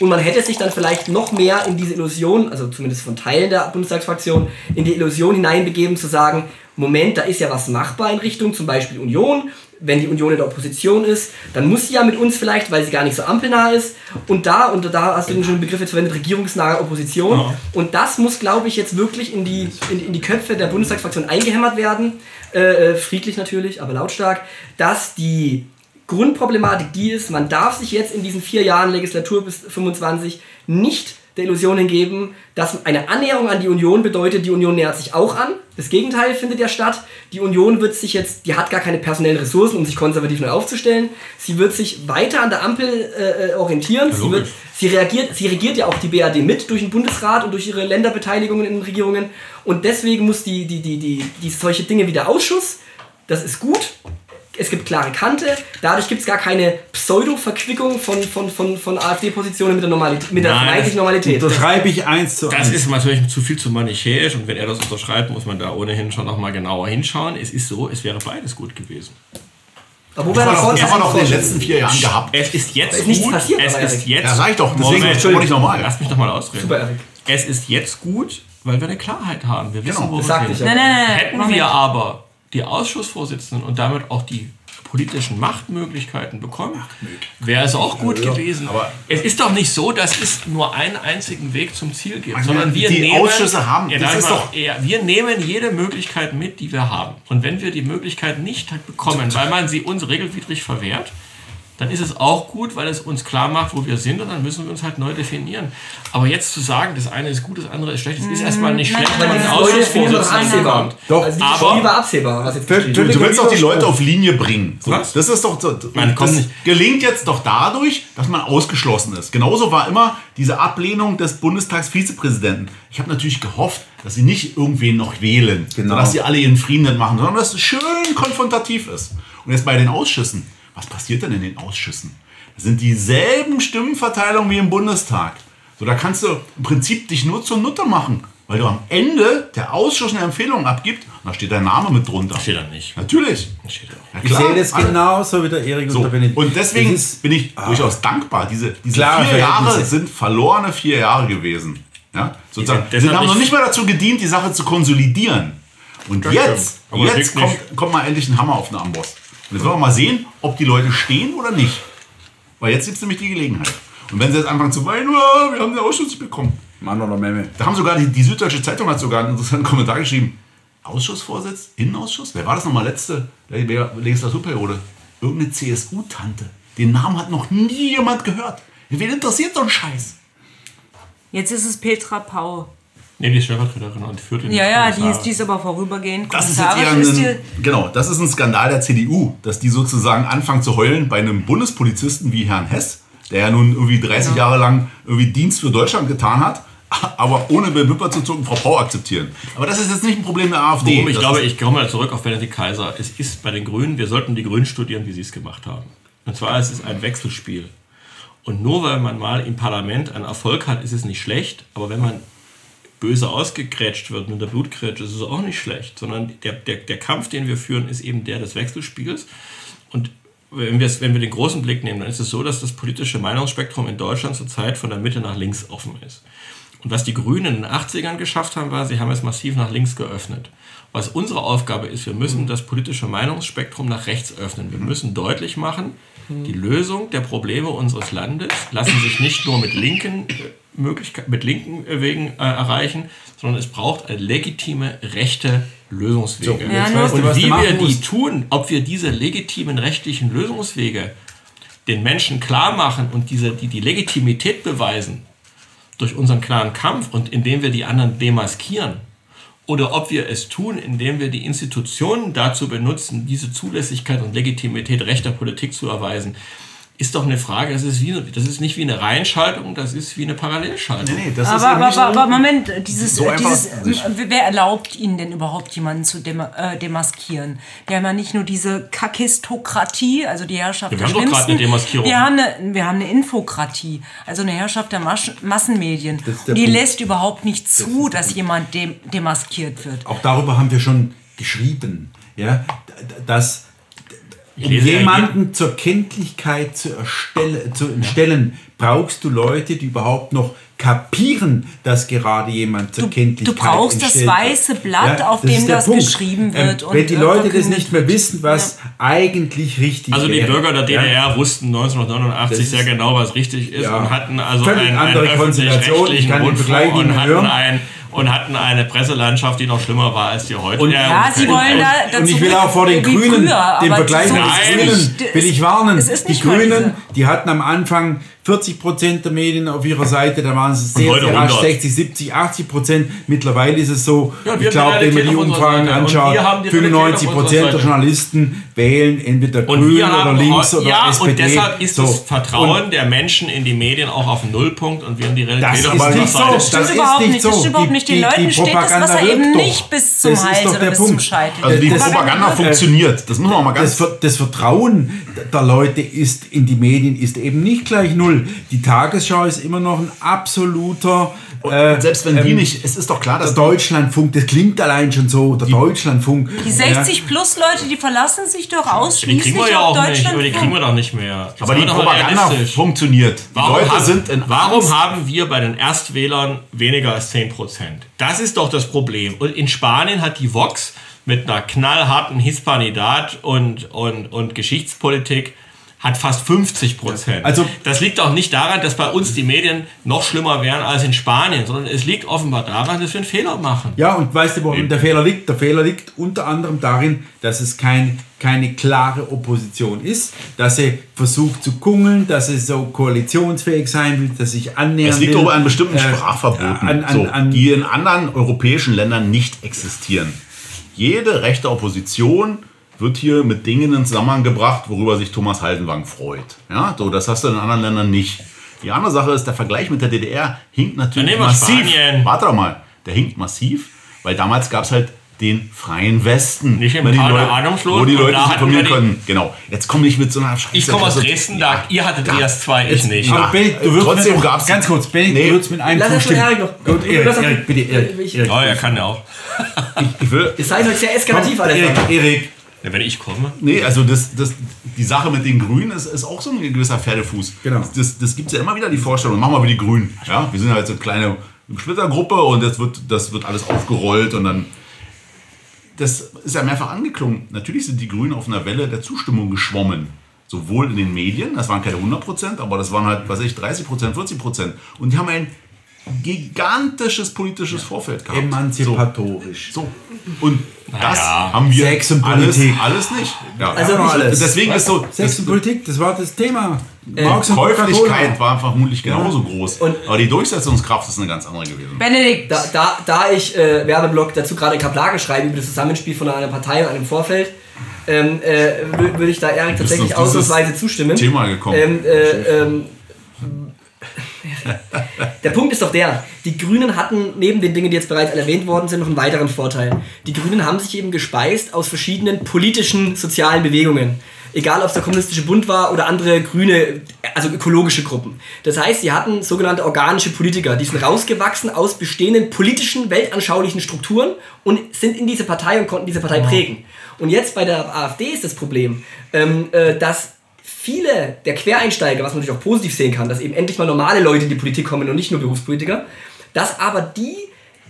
Und man hätte sich dann vielleicht noch mehr in diese Illusion, also zumindest von Teilen der Bundestagsfraktion, in die Illusion hineinbegeben zu sagen, Moment, da ist ja was machbar in Richtung zum Beispiel Union. Wenn die Union in der Opposition ist, dann muss sie ja mit uns vielleicht, weil sie gar nicht so ampelnah ist. Und da, und da hast du den schönen Begriff jetzt verwendet, regierungsnahe Opposition. Ja. Und das muss, glaube ich, jetzt wirklich in die, in, in die Köpfe der Bundestagsfraktion eingehämmert werden. Äh, äh, friedlich natürlich, aber lautstark, dass die Grundproblematik die ist, man darf sich jetzt in diesen vier Jahren Legislatur bis 25 nicht der Illusion hingeben, dass eine Annäherung an die Union bedeutet, die Union nähert sich auch an. Das Gegenteil findet ja statt. Die Union wird sich jetzt, die hat gar keine personellen Ressourcen, um sich konservativ neu aufzustellen. Sie wird sich weiter an der Ampel äh, orientieren. sie, wird, sie, reagiert, sie regiert ja auch die BRD mit durch den Bundesrat und durch ihre Länderbeteiligungen in den Regierungen. Und deswegen muss die, die, die, die, die solche Dinge wie der Ausschuss, das ist gut. Es gibt klare Kante, dadurch gibt es gar keine Pseudo-Verquickung von, von, von, von AfD-Positionen mit der, Normalität, mit der Nein, vermeintlichen Normalität. Unterschreibe ich eins zu Das eins. ist natürlich zu viel zu manichäisch und wenn er das unterschreibt, muss man da ohnehin schon noch mal genauer hinschauen. Es ist so, es wäre beides gut gewesen. Aber wo Das wir haben wir doch- das haben wir doch in den letzten vier Jahren gehabt. Es ist jetzt ist gut. passiert, es ist Erik. jetzt. Ja, sag ich doch, deswegen es nicht normal. Lass mich doch mal ausreden. Super, Erik. Es ist jetzt gut, weil wir eine Klarheit haben. Wir wissen, Genau, wo Das wir sind. ich. Nein, nein. Hätten Moment. wir aber die Ausschussvorsitzenden und damit auch die politischen Machtmöglichkeiten bekommen, wäre es auch gut gewesen. aber- es ist doch nicht so, dass es nur einen einzigen Weg zum Ziel gibt, Also, sondern wir die nehmen, Ausschüsse haben- ja, das ist mal- doch- ja, wir nehmen jede Möglichkeit mit, die wir haben. Und wenn wir die Möglichkeit nicht bekommen, weil man sie uns regelwidrig verwehrt, dann ist es auch gut, weil es uns klar macht, wo wir sind und dann müssen wir uns halt neu definieren. Aber jetzt zu sagen, das eine ist gut, das andere ist schlecht, das ist erstmal nicht schlecht, wenn man einen Ausschussvorsitzenden absehbar. bekommt. Doch, also aber- war absehbar, was jetzt. Du, du willst doch die. Leute auf Linie bringen. So, Was? Das ist doch so. Man kommt das nicht- gelingt jetzt doch dadurch, dass man ausgeschlossen ist. Genauso war immer diese Ablehnung des Bundestagsvizepräsidenten. Ich habe natürlich gehofft, dass sie nicht irgendwen noch wählen, Genau. dass sie alle ihren Frieden nicht machen, sondern dass es schön konfrontativ ist. Und jetzt bei den Ausschüssen. Was passiert denn in den Ausschüssen? Das sind dieselben Stimmenverteilungen wie im Bundestag. So, da kannst du im Prinzip dich nur zur Nutte machen, weil du am Ende der Ausschuss eine Empfehlung abgibt und da steht dein Name mit drunter. Steht da nicht. Natürlich. Steht da auch. Ja, Ich klar. sehe das genauso wie der Erik So, und und deswegen Das ist- bin ich durchaus dankbar. Diese, diese Klare vier Jahre sind verlorene vier Jahre gewesen. Ja, sozusagen. Sind Sie haben noch nicht- mal dazu gedient, die Sache zu konsolidieren. Und Das jetzt, das jetzt kommt, kommt mal endlich ein Hammer auf den Amboss. Und jetzt wollen wir mal sehen, ob die Leute stehen oder nicht. Weil jetzt gibt es nämlich die Gelegenheit. Und wenn sie jetzt anfangen zu weinen, "Ah, wir haben den Ausschuss nicht bekommen. Mann oder Memme. Da haben sogar die, die Süddeutsche Zeitung hat sogar einen interessanten Kommentar geschrieben. Ausschussvorsitz, Innenausschuss? Wer war das nochmal letzte Le- Legislaturperiode? Irgendeine CSU-Tante. Den Namen hat noch nie jemand gehört. Wen interessiert so ein Scheiß? Jetzt ist es Petra Pau. Nee, die ist Stellvertreterin und führt den Ja, ja, die ist, die ist aber vorübergehend. Das ist jetzt eher ist ein, genau, das ist ein Skandal der CDU, dass die sozusagen anfangen zu heulen bei einem Bundespolizisten wie Herrn Hess, der ja nun irgendwie 30 Jahre lang irgendwie Dienst für Deutschland getan hat, aber ohne mit Wipper zu zucken Frau Pau akzeptieren. Aber das ist jetzt nicht ein Problem der AfD. Warum? Ich Das glaube, ist- ich komme mal zurück auf Benedikt Kaiser. Es ist bei den Grünen, wir sollten die Grünen studieren, wie sie es gemacht haben. Und zwar ist es ein Wechselspiel. Und nur weil man mal im Parlament einen Erfolg hat, ist es nicht schlecht. Aber wenn man böse ausgegrätscht wird mit der Blutgrätsche, ist es auch nicht schlecht. Sondern der, der, der Kampf, den wir führen, ist eben der des Wechselspiels. Und wenn wenn wir den großen Blick nehmen, dann ist es so, dass das politische Meinungsspektrum in Deutschland zurzeit von der Mitte nach links offen ist. Und was die Grünen in den 80ern geschafft haben, war, sie haben es massiv nach links geöffnet. Was unsere Aufgabe ist, wir müssen das politische Meinungsspektrum nach rechts öffnen. Wir müssen deutlich machen, die Lösung der Probleme unseres Landes lassen sich nicht nur mit linken, äh, Möglichkeit, mit linken Wegen äh, erreichen, sondern es braucht eine legitime rechte Lösungswege. Ja, nur- weißt du, Und wie wir die musst. tun, ob wir diese legitimen rechtlichen Lösungswege den Menschen klar machen und diese, die, die Legitimität beweisen durch unseren klaren Kampf und indem wir die anderen demaskieren, oder ob wir es tun, indem wir die Institutionen dazu benutzen, diese Zulässigkeit und Legitimität rechter Politik zu erweisen, ist doch eine Frage, das ist, wie, das ist nicht wie eine Reihenschaltung, das ist wie eine Parallelschaltung. Nee, nee, das ist aber, eben aber, nicht aber, so- aber Moment, dieses, so dieses, wer erlaubt Ihnen denn überhaupt jemanden zu dem, äh, demaskieren? Wir haben ja nicht nur diese Kakistokratie, also die Herrschaft wir der haben doch eine Demaskierung. Wir haben eine, wir haben eine Infokratie, also eine Herrschaft der Mas Massenmedien. Das ist der die Punkt. lässt überhaupt nicht zu, dass jemand dem, demaskiert wird. Auch darüber haben wir schon geschrieben, ja, dass Um ja jemanden zur Kenntlichkeit zu, erstelle, zu stellen, brauchst du Leute, die überhaupt noch kapieren, dass gerade jemand zur Du- Kenntlichkeit du brauchst das entstellt wird. weiße Blatt, auf das dem ist das Punkt. geschrieben wird Ähm, und, wenn die Leute das nicht mehr wissen, was eigentlich richtig Also die wäre. Bürger der ja? DDR wussten 1989 Das sehr ist- genau, was richtig ist Ja. und hatten also einen, andere einen Konstellation. Ich öffentlich-rechtlichen kann den Rundfunk Vergleich nicht und hatten, hören. Und hatten eine Presselandschaft, die noch schlimmer war als die heute. Und- Ja, Sie wollen da dazu Und ich will auch vor den Grünen, früher, den Vergleich mit den Grünen, will ich warnen. Die Grünen, diese- die hatten am Anfang 40 Prozent der Medien auf ihrer Seite, da waren es sehr, sehr rasch 100. 60, 70, 80 Prozent. Mittlerweile ist es so, Ja, ich glaube, wenn man die Umfragen. Und anschaut, wir haben die 95 Realität auf Prozent der. Journalisten wählen entweder Und grün oder links oder ja, SPD. und deshalb ist So. das Vertrauen der Menschen in die Medien auch auf Nullpunkt und wir haben die Realität ist auf unserer so. Seite. Das Das ist überhaupt nicht so. Das stimmt überhaupt Die- nicht. Den die- Leuten die steht das Wasser eben doch. nicht bis zum Das ist Hals oder der bis Punkt. zum Scheitel. Also die Das- Propaganda funktioniert. Das muss man mal ganz das Vertrauen der Leute ist in die Medien ist eben nicht gleich null. Null. Die Tagesschau ist immer noch ein absoluter. Äh, Selbst wenn die ähm, nicht, es ist doch klar, Der dass Deutschlandfunk, das klingt allein schon so, der Deutschlandfunk. Die 60 plus Leute, die verlassen sich doch Die kriegen ausschließlich wir ja auf auch nicht, aber die kriegen Deutschland. wir doch nicht mehr. Jetzt aber die Propaganda funktioniert. Die Warum, Leute haben, sind in warum Angst. haben wir bei den Erstwählern weniger als 10%? Das ist doch das Problem. Und in Spanien hat die Vox mit einer knallharten Hispanidat und, und, und Geschichtspolitik hat fast 50 Prozent. Also- das liegt auch nicht daran, dass bei uns die Medien noch schlimmer wären als in Spanien, sondern es liegt offenbar daran, dass wir einen Fehler machen. Ja, und weißt du, worin der Fehler liegt? Der Fehler liegt unter anderem darin, dass es kein, keine klare Opposition ist, dass sie versucht zu kungeln, dass sie so koalitionsfähig sein will, dass sich annähern Es liegt will. aber an bestimmten Äh, Sprachverboten, an- an- so, an- die in anderen europäischen Ländern nicht existieren. Jede rechte Opposition wird hier mit Dingen in Zusammenhang gebracht, worüber sich Thomas Haldenwang freut. Ja, so, das hast du in anderen Ländern nicht. Die andere Sache ist, der Vergleich mit der DDR hinkt natürlich massiv. Spanien. Warte doch mal, der hinkt massiv, weil damals gab es halt den freien Westen. Nicht im Wo die Kader Leute- ahnungslos, Wo die Leute sich informieren können. Genau. Jetzt komm nicht mit so einer Scheiße. Ich komme aus Also, Dresden, da, ihr hattet erst zwei, ich nicht. Ja. Aber Benny, du würdest Trotzdem mir, gab's- ganz kurz, Benny, Nee. du würdest mit einem Lass zustimmen. Erik noch. Gut, Erik, Lass Erik, bitte, Erik, Ich- Erik. Ja, er kann ja auch. Ich will, Ihr seid heute sehr eskalativ, Erik, Alter. Erik, Ja, wenn ich komme. Nee, also das, das, die Sache mit den Grünen ist, ist auch so ein gewisser Pferdefuß. Genau. Das, das gibt es ja immer wieder die Vorstellung, machen wir wie die Grünen. Ja? Wir sind halt so eine kleine Splittergruppe und das wird, das wird alles aufgerollt und dann. Das ist ja mehrfach angeklungen. Natürlich sind die Grünen auf einer Welle der Zustimmung geschwommen. Sowohl in den Medien, das waren keine 100%, aber das waren halt, was weiß ich, 30%, 40%. Und die haben ein gigantisches politisches Vorfeld gehabt. emanzipatorisch. So. Und das Naja. haben wir Sex und alles, Politik. alles nicht. Ja. Also Ja, alles. Deswegen ist so. Sex und Politik, das war das Thema. Marx und Käuflichkeit war vermutlich genauso groß. Und- aber die Durchsetzungskraft ist eine ganz andere gewesen. Benedikt, Da, da, da ich äh, Werbeblock dazu gerade Kaplage schreibe über das Zusammenspiel von einer Partei und einem Vorfeld, ähm, äh, wür- würde ich da Erik tatsächlich ausnahmsweise zustimmen. Thema gekommen. Ähm, äh, ähm, der Punkt ist doch der, die Grünen hatten neben den Dingen, die jetzt bereits erwähnt worden sind, noch einen weiteren Vorteil. Die Grünen haben sich eben gespeist aus verschiedenen politischen, sozialen Bewegungen. Egal, ob es der Kommunistische Bund war oder andere grüne, also ökologische Gruppen. Das heißt, sie hatten sogenannte organische Politiker, die sind rausgewachsen aus bestehenden politischen, weltanschaulichen Strukturen und sind in diese Partei und konnten diese Partei prägen. Und jetzt bei der AfD ist das Problem, ähm, äh, dass viele der Quereinsteiger, was man natürlich auch positiv sehen kann, dass eben endlich mal normale Leute in die Politik kommen und nicht nur Berufspolitiker, dass aber die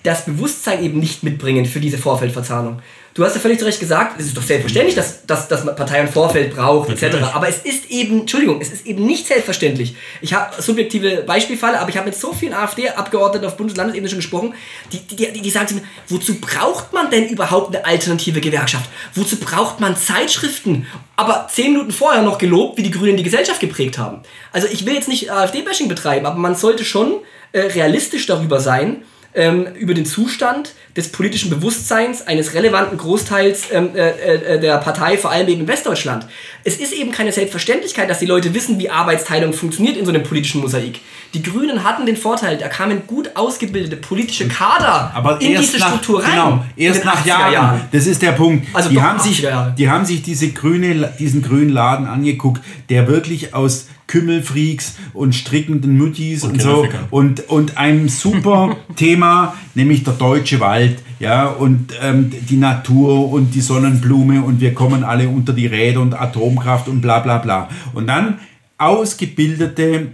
das Bewusstsein eben nicht mitbringen für diese Vorfeldverzahnung. Du hast ja völlig zu Recht gesagt, es ist doch selbstverständlich, dass, dass, dass man Partei ein Vorfeld braucht, etc. Aber es ist eben, Entschuldigung, es ist eben nicht selbstverständlich. Ich habe subjektive Beispielfälle, aber ich habe mit so vielen AfD-Abgeordneten auf Bundes- und Landesebene schon gesprochen, die, die, die, die sagen zu mir, wozu braucht man denn überhaupt eine alternative Gewerkschaft? Wozu braucht man Zeitschriften? Aber zehn Minuten vorher noch gelobt, wie die Grünen die Gesellschaft geprägt haben. Also ich will jetzt nicht AfD-Bashing betreiben, aber man sollte schon äh, realistisch darüber sein, ähm, über den Zustand des politischen Bewusstseins eines relevanten Großteils ähm, äh, äh, der Partei, vor allem eben in Westdeutschland. Es ist eben keine Selbstverständlichkeit, dass die Leute wissen, wie Arbeitsteilung funktioniert in so einem politischen Mosaik. Die Grünen hatten den Vorteil, da kamen gut ausgebildete politische Kader Aber in diese nach, Struktur rein. Genau, erst nach 80er Jahren. Das ist der Punkt. Also die, haben sich, 80er Jahre. die haben sich diese grüne, diesen grünen Laden angeguckt, der wirklich aus Kümmelfreaks und strickenden Muttis und, so Kinderfickern. und, und einem super Thema, nämlich der deutsche Wald, ja, und ähm, die Natur und die Sonnenblume und wir kommen alle unter die Räder und Atomkraft und bla bla bla. Und dann ausgebildete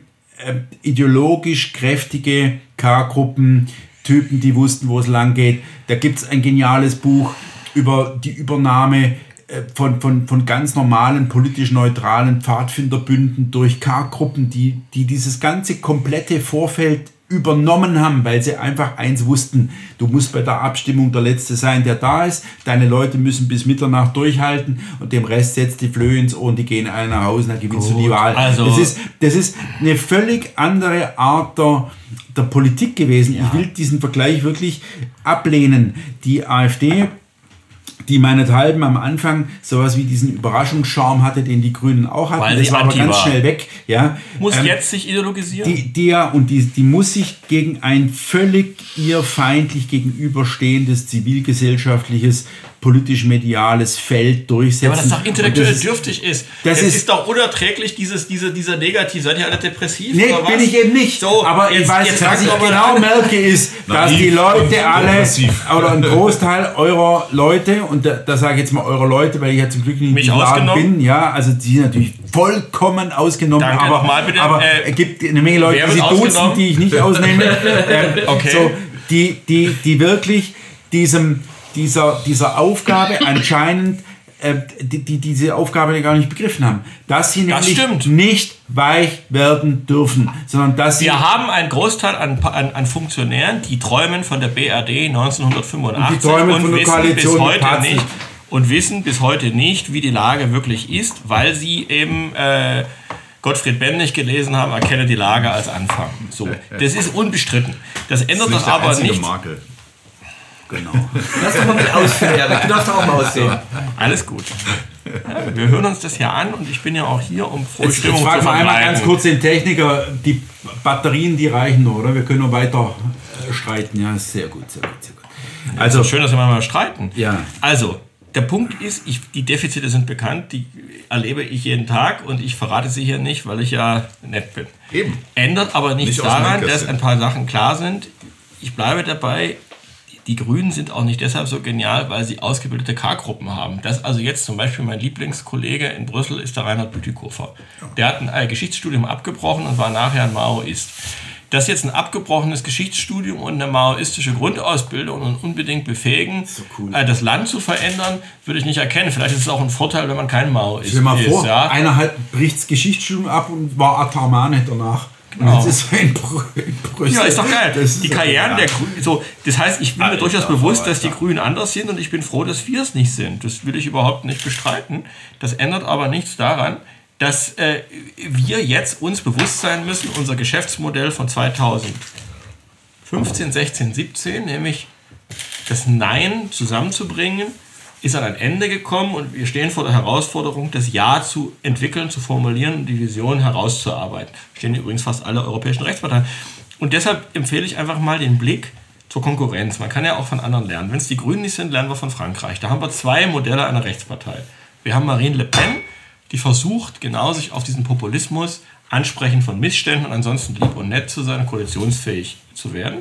äh, ideologisch kräftige K-Gruppen, Typen, die wussten, wo es lang geht. Da gibt es ein geniales Buch über die Übernahme von, von, von ganz normalen, politisch neutralen Pfadfinderbünden durch K-Gruppen, die, die dieses ganze komplette Vorfeld übernommen haben, weil sie einfach eins wussten, du musst bei der Abstimmung der Letzte sein, der da ist, deine Leute müssen bis Mitternacht durchhalten und dem Rest setzt die Flöhe ins Ohr und die gehen alle nach Hause, dann gewinnst du die Wahl. also- das, ist, das ist eine völlig andere Art der, der Politik gewesen. Ich will diesen Vergleich wirklich ablehnen. Die AfD die meinethalben am Anfang sowas wie diesen Überraschungscharme hatte, den die Grünen auch hatten. Weil das war aber ganz war. schnell weg. Ja. Muss Ähm, jetzt sich ideologisieren. die, ja, und die, die muss sich gegen ein völlig ihr feindlich gegenüberstehendes zivilgesellschaftliches, politisch-mediales Feld durchsetzen. Ja, aber das doch intellektuell Und das ist- dürftig ist. das es ist- ist, doch unerträglich, dieses, diese, dieser Negativ. Seid ihr alle depressiv? Nee, oder was? bin ich eben nicht. So, aber ich jetzt- weiß, jetzt was ich genau merke, ist, dass Naiv die Leute alle, depressiv. oder ein Großteil eurer Leute, und da, da sage ich jetzt mal eure Leute, weil ich ja zum Glück nicht Mich Laden ausgenommen? bin, ja, also die sind natürlich vollkommen ausgenommen, Danke, aber, nochmal bitte. aber Äh, es gibt eine Menge Leute, die sie duzen, die ich nicht ausnehme, ähm, Okay. so, die, die, die wirklich diesem, dieser, dieser Aufgabe anscheinend äh, die, die diese Aufgabe gar nicht begriffen haben. Dass sie Das nämlich stimmt. nicht weich werden dürfen, sondern dass sie Wir haben einen Großteil an, an, an Funktionären, die träumen von der BRD 1985 Und die träumen von der wissen Koalition bis heute nicht und wissen bis heute nicht, wie die Lage wirklich ist, weil sie eben äh, Gottfried Benn nicht gelesen haben, erkenne die Lage als Anfang. So, das ist unbestritten. Das ändert Das aber nicht. Makel. Genau. Lass doch mal mit ausführen, Erik. Du darfst doch auch mal aussehen. Alles gut. Ja, wir hören uns das hier an und ich bin ja auch hier, um frohe Jetzt, jetzt Stimmung zu fragen wir einmal ganz kurz den Techniker, die Batterien, die reichen noch, oder? Wir können noch weiter äh, streiten. Ja, sehr gut, sehr gut, sehr gut. Also schön, dass wir mal streiten. Ja. Also, der Punkt ist, ich, die Defizite sind bekannt, die erlebe ich jeden Tag und ich verrate sie hier nicht, weil ich ja nett bin. Eben. Ändert aber nichts Nicht daran, dass ein paar Sachen klar sind. Ich bleibe dabei, die Grünen sind auch nicht deshalb so genial, weil sie ausgebildete K-Gruppen haben. Das also jetzt zum Beispiel mein Lieblingskollege in Brüssel ist der Reinhard Bütikofer. Der hat ein Geschichtsstudium abgebrochen und war nachher ein Maoist. Dass jetzt ein abgebrochenes Geschichtsstudium und eine maoistische Grundausbildung und unbedingt befähigen, äh, das Land zu verändern, würde ich nicht erkennen. Vielleicht ist es auch ein Vorteil, wenn man kein Maoist Stell dir mal ist. vor, ja? einer halt bricht das Geschichtsstudium ab und war Atamane danach. Genau. Ist in, Brü in Brüssel. Ja, ist doch geil. Das die Karrieren der Grünen. So, das heißt, ich bin mir Alter, durchaus bewusst, dass die. Grünen anders sind und ich bin froh, dass wir es nicht sind. Das will ich überhaupt nicht bestreiten. Das ändert aber nichts daran, dass äh, wir jetzt uns bewusst sein müssen, unser Geschäftsmodell von 2015, 16, 17, nämlich das Nein zusammenzubringen, ist an ein Ende gekommen und wir stehen vor der Herausforderung, das Ja zu entwickeln, zu formulieren und die Vision herauszuarbeiten. Stehen übrigens fast alle europäischen Rechtsparteien. Und deshalb empfehle ich einfach mal den Blick zur Konkurrenz. Man kann ja auch von anderen lernen. Wenn es die Grünen nicht sind, lernen wir von Frankreich. Da haben wir zwei Modelle einer Rechtspartei. Wir haben Marine Le Pen, die versucht, genau sich auf diesen Populismus ansprechen von Missständen und ansonsten lieb und nett zu sein, koalitionsfähig zu werden.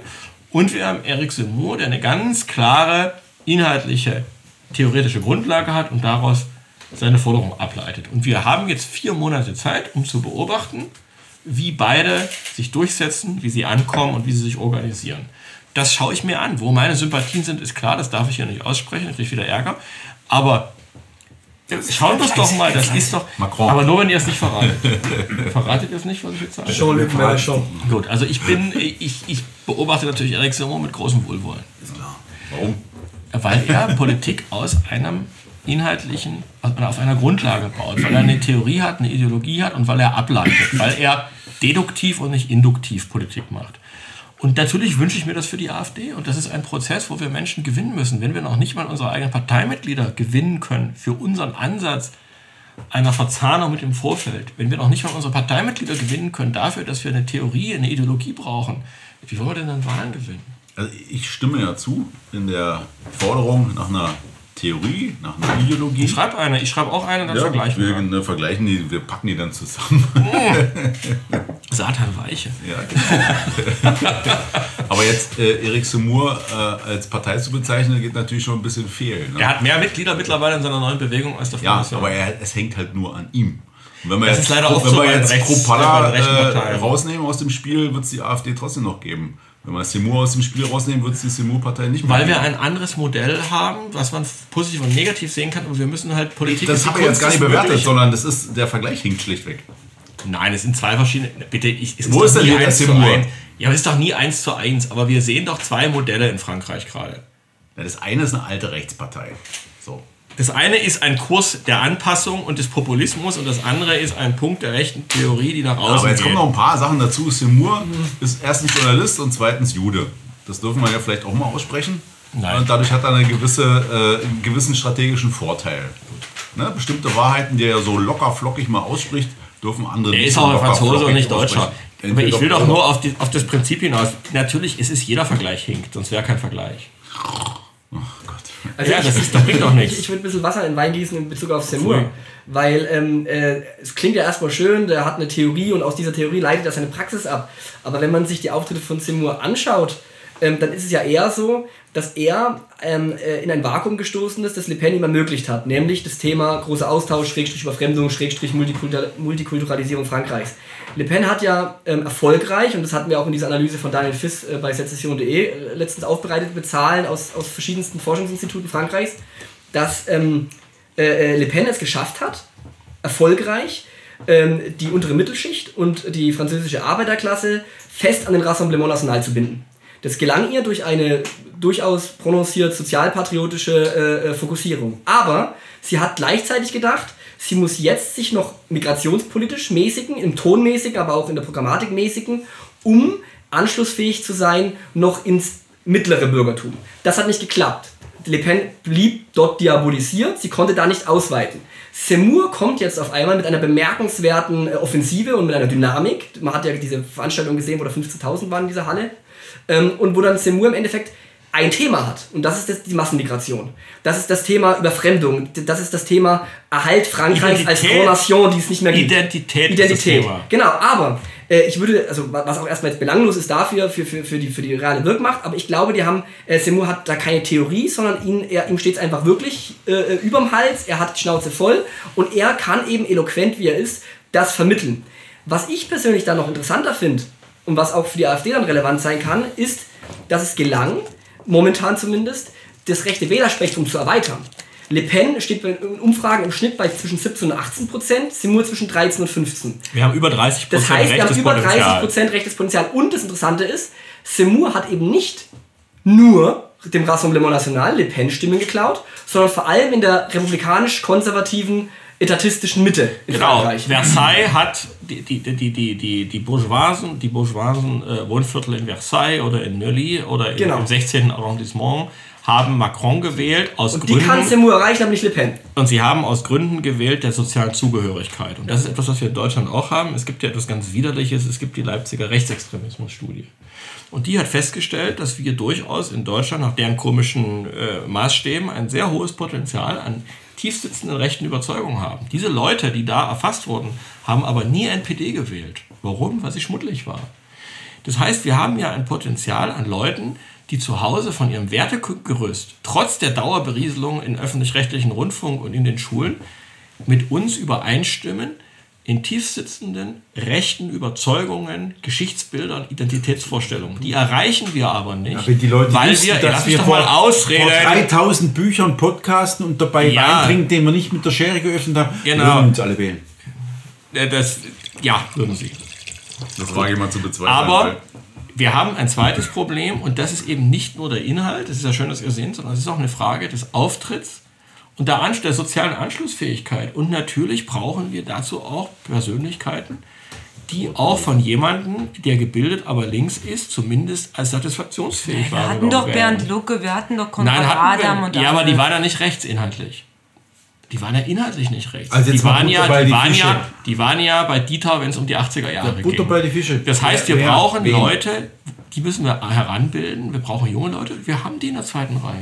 Und wir haben Eric Zemmour, der eine ganz klare inhaltliche, theoretische Grundlage hat und daraus seine Forderung ableitet. Und wir haben jetzt vier Monate Zeit, um zu beobachten, wie beide sich durchsetzen, wie sie ankommen und wie sie sich organisieren. Das schaue ich mir an. Wo meine Sympathien sind, ist klar, das darf ich hier nicht aussprechen, ich kriege wieder Ärger. Aber schauen wir es doch mal, das ist doch. Macron. Aber nur wenn ihr es nicht verratet. Verratet ihr es nicht, was ich jetzt sage? Jean-Luc Mélenchon. Gut, also ich bin, ich, ich beobachte natürlich Eric Zemmour mit großem Wohlwollen. Warum? Weil er Politik aus einem inhaltlichen, auf einer Grundlage baut, weil er eine Theorie hat, eine Ideologie hat und weil er ableitet, weil er deduktiv und nicht induktiv Politik macht. Und natürlich wünsche ich mir das für die AfD. Und das ist ein Prozess, wo wir Menschen gewinnen müssen. Wenn wir noch nicht mal unsere eigenen Parteimitglieder gewinnen können für unseren Ansatz einer Verzahnung mit dem Vorfeld, wenn wir noch nicht mal unsere Parteimitglieder gewinnen können dafür, dass wir eine Theorie, eine Ideologie brauchen, wie wollen wir denn dann Wahlen gewinnen? Also ich stimme ja zu in der Forderung nach einer Theorie, nach einer Ideologie. Ich schreibe eine, ich schreibe auch eine, dann ja, vergleichen wir wir. äh, vergleichen die, wir packen die dann zusammen. Satan Weiche. ja, genau. Aber jetzt äh, Erik Semur äh, als Partei zu bezeichnen, geht natürlich schon ein bisschen fehl. Ne? Er hat mehr Mitglieder mittlerweile in seiner neuen Bewegung als der Ja, Fraktion. aber er, es hängt halt nur an ihm. Und wenn wir Das jetzt, ist leider oft wenn so wir jetzt Rechts- rechten äh, Parteien. rausnehmen aus dem Spiel, wird es die AfD trotzdem noch geben. Wenn wir Semur aus dem Spiel rausnehmen, wird es die Semur-Partei nicht mehr Weil wir ein anderes Modell haben, was man positiv und negativ sehen kann, und wir müssen halt Politik. Das ist habe ich jetzt gar nicht bewertet, Möglichen. sondern das ist, der Vergleich hinkt schlichtweg. Nein, es sind zwei verschiedene. Bitte, ich, es Wo ist denn hier der eins. Ja, aber es ist doch nie eins zu eins. Aber wir sehen doch zwei Modelle in Frankreich gerade. Ja, das eine ist eine alte Rechtspartei. Das eine ist ein Kurs der Anpassung und des Populismus und das andere ist ein Punkt der rechten Theorie, die nach außen Aber jetzt geht. kommen noch ein paar Sachen dazu. Semur ist erstens Journalist und zweitens Jude. Das dürfen wir ja vielleicht auch mal aussprechen. Nein. Und dadurch hat er eine gewisse, äh, einen gewissen strategischen Vorteil. Ne? Bestimmte Wahrheiten, die er so locker flockig mal ausspricht, dürfen andere Er nicht ist so auch ein Franzose und nicht Deutscher. aussprechen. Aber ich will doch nur auf, die, auf das Prinzip hinaus. Natürlich, es ist jeder Vergleich hinkt, sonst wäre kein Vergleich. Also Ja, ich, das ist- das bringt doch nichts. Ich, ich würde ein bisschen Wasser in den Wein gießen in Bezug auf Semur. Weil ähm, äh, es klingt ja erstmal schön, der hat eine Theorie und aus dieser Theorie leitet er seine Praxis ab. Aber wenn man sich die Auftritte von Semur anschaut, ähm, dann ist es ja eher so, dass er ähm, äh, in ein Vakuum gestoßen ist, das Le Pen ihm ermöglicht hat. Nämlich das Thema großer Austausch, Schrägstrich Überfremdung, Schrägstrich Multikultur Multikulturalisierung Frankreichs. Le Pen hat ja ähm, erfolgreich, und das hatten wir auch in dieser Analyse von Daniel Fiss äh, bei sezession.de äh, letztens aufbereitet, mit Zahlen aus, aus verschiedensten Forschungsinstituten Frankreichs, dass ähm, äh, äh, Le Pen es geschafft hat, erfolgreich ähm, die untere Mittelschicht und die französische Arbeiterklasse fest an den Rassemblement National zu binden. Das gelang ihr durch eine durchaus prononciert sozialpatriotische äh, äh, Fokussierung. Aber sie hat gleichzeitig gedacht, sie muss jetzt sich noch migrationspolitisch mäßigen, im Tonmäßigen, aber auch in der Programmatik mäßigen, um anschlussfähig zu sein, noch ins mittlere Bürgertum. Das hat nicht geklappt. Le Pen blieb dort diabolisiert, sie konnte da nicht ausweiten. Semur kommt jetzt auf einmal mit einer bemerkenswerten äh, Offensive und mit einer Dynamik. Man hat ja diese Veranstaltung gesehen, wo da 15.000 waren in dieser Halle. Ähm, und wo dann Semur im Endeffekt ein Thema hat. Und das ist die Massenmigration. Das ist das Thema Überfremdung. Das ist das Thema Erhalt Frankreichs als. Grand Nation, die es nicht mehr gibt. Identität ist Identität. das Thema. Genau, aber äh, ich würde, also wa- was auch erstmal jetzt belanglos ist dafür, für, für, für, die, für die reale Wirkmacht, aber ich glaube, die haben, äh, Semur hat da keine Theorie, sondern ihn, er, ihm steht es einfach wirklich äh, überm Hals, er hat die Schnauze voll und er kann eben eloquent, wie er ist, das vermitteln. Was ich persönlich da noch interessanter finde und was auch für die AfD dann relevant sein kann, ist, dass es gelang, momentan zumindest, das rechte Wählerspektrum zu erweitern. Le Pen steht bei Umfragen im Schnitt bei zwischen 17 und 18 Prozent, Simur zwischen 13 und 15. Wir haben über 30% Das Prozent heißt, wir haben über 30 Potenzial. Prozent rechtes Potenzial. Und das Interessante ist, Semur hat eben nicht nur dem Rassemblement National Le Pen Stimmen geklaut, sondern vor allem in der republikanisch-konservativen etatistischen Mitte in Genau, Frankreich. Versailles hat die, die, die, die, die, die Bourgeoisen, die Bourgeoisen äh, Wohnviertel in Versailles oder in Neuilly oder in, Genau. im 16. Arrondissement haben Macron gewählt aus Und die Gründen kann Semur erreichen, aber nicht Le Pen. und sie haben aus Gründen gewählt der sozialen Zugehörigkeit. Und das ist etwas, was wir in Deutschland auch haben. Es gibt ja etwas ganz Widerliches. Es gibt die Leipziger Rechtsextremismusstudie. Und die hat festgestellt, dass wir durchaus in Deutschland nach deren komischen äh, Maßstäben ein sehr hohes Potenzial an tiefsitzenden rechten Überzeugungen haben. Diese Leute, die da erfasst wurden, haben aber nie NPD gewählt. Warum? Weil sie schmuddelig war. Das heißt, wir haben ja ein Potenzial an Leuten, die zu Hause von ihrem Wertegerüst, trotz der Dauerberieselung in öffentlich-rechtlichen Rundfunk und in den Schulen, mit uns übereinstimmen in tiefsitzenden rechten Überzeugungen, Geschichtsbildern, Identitätsvorstellungen. Die erreichen wir aber nicht, Aber die Leute weil wissen, wir, dass lass wir vor, mal ausreden. vor 3000 Büchern podcasten und dabei Ja. Wein trinken, den wir nicht mit der Schere geöffnet haben. Genau. Würden uns alle wählen. Äh, das, ja, würden sie. Das ich mal zu bezweifeln. Aber wir haben ein zweites Problem und das ist eben nicht nur der Inhalt, das ist ja schön, dass ihr seht, sondern es ist auch eine Frage des Auftritts und der, Ansch der sozialen Anschlussfähigkeit. Und natürlich brauchen wir dazu auch Persönlichkeiten, die auch von jemandem, der gebildet, aber links ist, zumindest als satisfaktionsfähig Wir hatten doch werden. Bernd Lucke, wir hatten doch Konrad Nein, hatten Adam wir. und Ja, aber die waren ja nicht rechts inhaltlich. Die waren ja inhaltlich nicht rechts. Also die, waren ja, bei die, die waren Fische. ja, die waren ja bei Dieter, wenn es um die 80er Jahre Butter ging. bei die Fische. Das heißt, wir Wer- brauchen wen? Leute, die müssen wir heranbilden. Wir brauchen junge Leute. Wir haben die in der zweiten Reihe.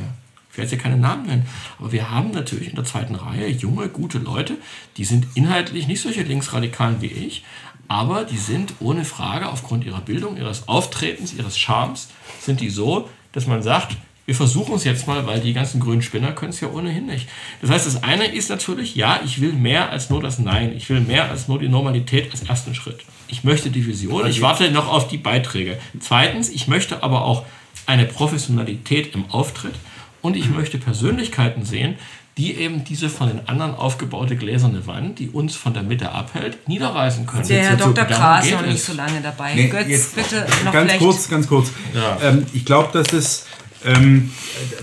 Ich werde jetzt hier keine Namen nennen, aber wir haben natürlich in der zweiten Reihe junge, gute Leute, die sind inhaltlich nicht solche Linksradikalen wie ich, aber die sind ohne Frage aufgrund ihrer Bildung, ihres Auftretens, ihres Charmes, sind die so, dass man sagt, wir versuchen es jetzt mal, weil die ganzen grünen Spinner können es ja ohnehin nicht. Das heißt, das eine ist natürlich, ja, ich will mehr als nur das Nein. Ich will mehr als nur die Normalität als ersten Schritt. Ich möchte die Vision, ich warte noch auf die Beiträge. Zweitens, ich möchte aber auch eine Professionalität im Auftritt und ich möchte Persönlichkeiten sehen, die eben diese von den anderen aufgebaute gläserne Wand, die uns von der Mitte abhält, niederreißen können. Der Herr Dr. Kraas noch nicht so lange dabei. Nee, Götz, jetzt bitte noch ganz vielleicht. kurz, ganz kurz. Ja. Ähm, ich glaube, dass es ähm,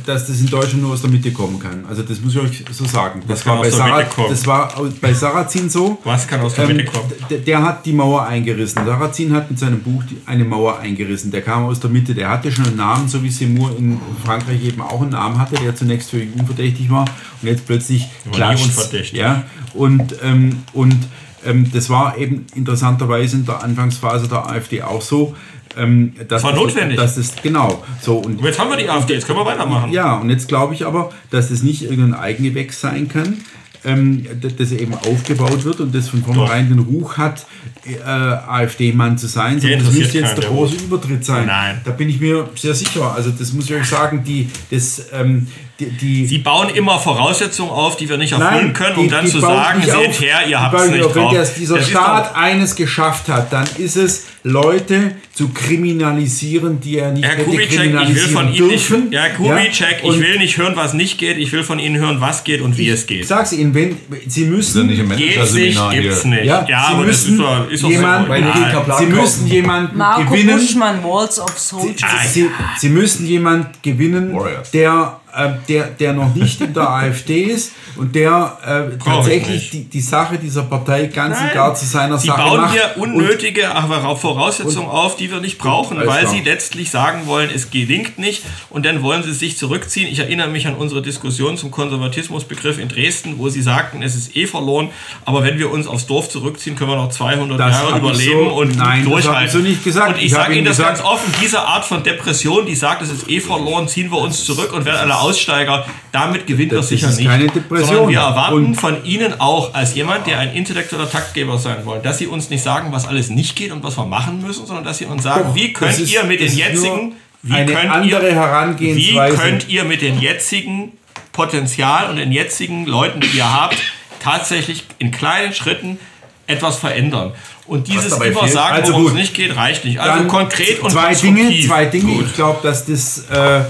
dass das in Deutschland nur aus der Mitte kommen kann. Also das muss ich euch so sagen. Das, war bei, Sarah, das war bei Sarrazin so. Was kann aus der Ähm, Mitte kommen? der, der hat die Mauer eingerissen. Sarrazin hat mit seinem Buch die, eine Mauer eingerissen. Der kam aus der Mitte. Der hatte schon einen Namen, so wie Seymour in Frankreich eben auch einen Namen hatte, der zunächst völlig unverdächtig war und jetzt plötzlich unverdächtig. Ja, und, ähm, und ähm, das war eben interessanterweise in der Anfangsphase der AfD auch so. Ähm, war das- notwendig. Dass das, genau. So, und Und jetzt haben wir die AfD, jetzt können wir weitermachen. ja, und jetzt glaube ich aber, dass das nicht irgendein Eigengewächs sein kann, ähm, das eben aufgebaut wird und das von vornherein den Ruch hat, äh, AfD-Mann zu sein. Der sondern das müsste jetzt der große Übertritt sein. Nein. Da bin ich mir sehr sicher. Also das muss ich euch sagen, die, das, ähm, die, die Sie bauen immer Voraussetzungen auf, die wir nicht erfüllen können, um die- dann zu sagen, seht her, ihr habt es nicht auf. Wenn drauf. das, dieser Das ist Staat eines geschafft hat, dann ist es, Leute zu kriminalisieren, die er nicht Herr hätte Kubitschek, ich will kriminalisieren von Ihnen nicht, dürfen. ja, Herr Kubitschek, ich Und will nicht hören, was nicht geht, ich will von Ihnen hören, was geht und wie es Ich geht. sag's Ihnen, wenn Sie Ist ja müssen, nicht im Geht's nicht, gibt's nicht. Ja, Ja, Sie aber das ist müssen doch, ist doch jemand- so. Plan Sie müssen jemanden Marco gewinnen. Buschmann, Walls of Soldiers. Ah, Sie, Sie müssen jemand gewinnen, Warriors. der, äh, der, der noch nicht in der AfD ist und der äh, tatsächlich die, die Sache dieser Partei ganz und Nein. gar zu seiner Sie Sache bauen macht. hier unnötige aber Voraussetzungen auf, die wir nicht brauchen, weil sie letztlich sagen wollen, es gelingt nicht und dann wollen sie sich zurückziehen. Ich erinnere mich an unsere Diskussion zum Konservatismusbegriff in Dresden, wo sie sagten, es ist eh verloren, aber wenn wir uns aufs Dorf zurückziehen, können wir noch 200 Das Jahre überleben so- und nein, das durchhalten. ich so nicht gesagt. Und ich, Ich sage Ihnen Ihnen das gesagt- ganz offen, diese Art von Depression, die sagt, es ist eh verloren, ziehen wir uns zurück und werden alle Aussteiger, damit gewinnt Das das sicher ist nicht. keine Depression. Sondern wir erwarten Und- von Ihnen auch als jemand, der ein intellektueller Taktgeber sein wollen, dass Sie uns nicht sagen, was alles nicht geht und was wir machen müssen, sondern dass Sie uns sagen, Doch, wie könnt ist- ihr mit den jetzigen, wie eine könnt andere ihr, wie könnt ihr mit den jetzigen Potenzial und den jetzigen Leuten, die ihr habt, tatsächlich in kleinen Schritten etwas verändern. Und dieses? Übersagen, Also worum es nicht geht, reicht nicht. Also Dann konkret und zwei. Dinge, zwei Dinge. Gut. Ich glaube, dass das, äh,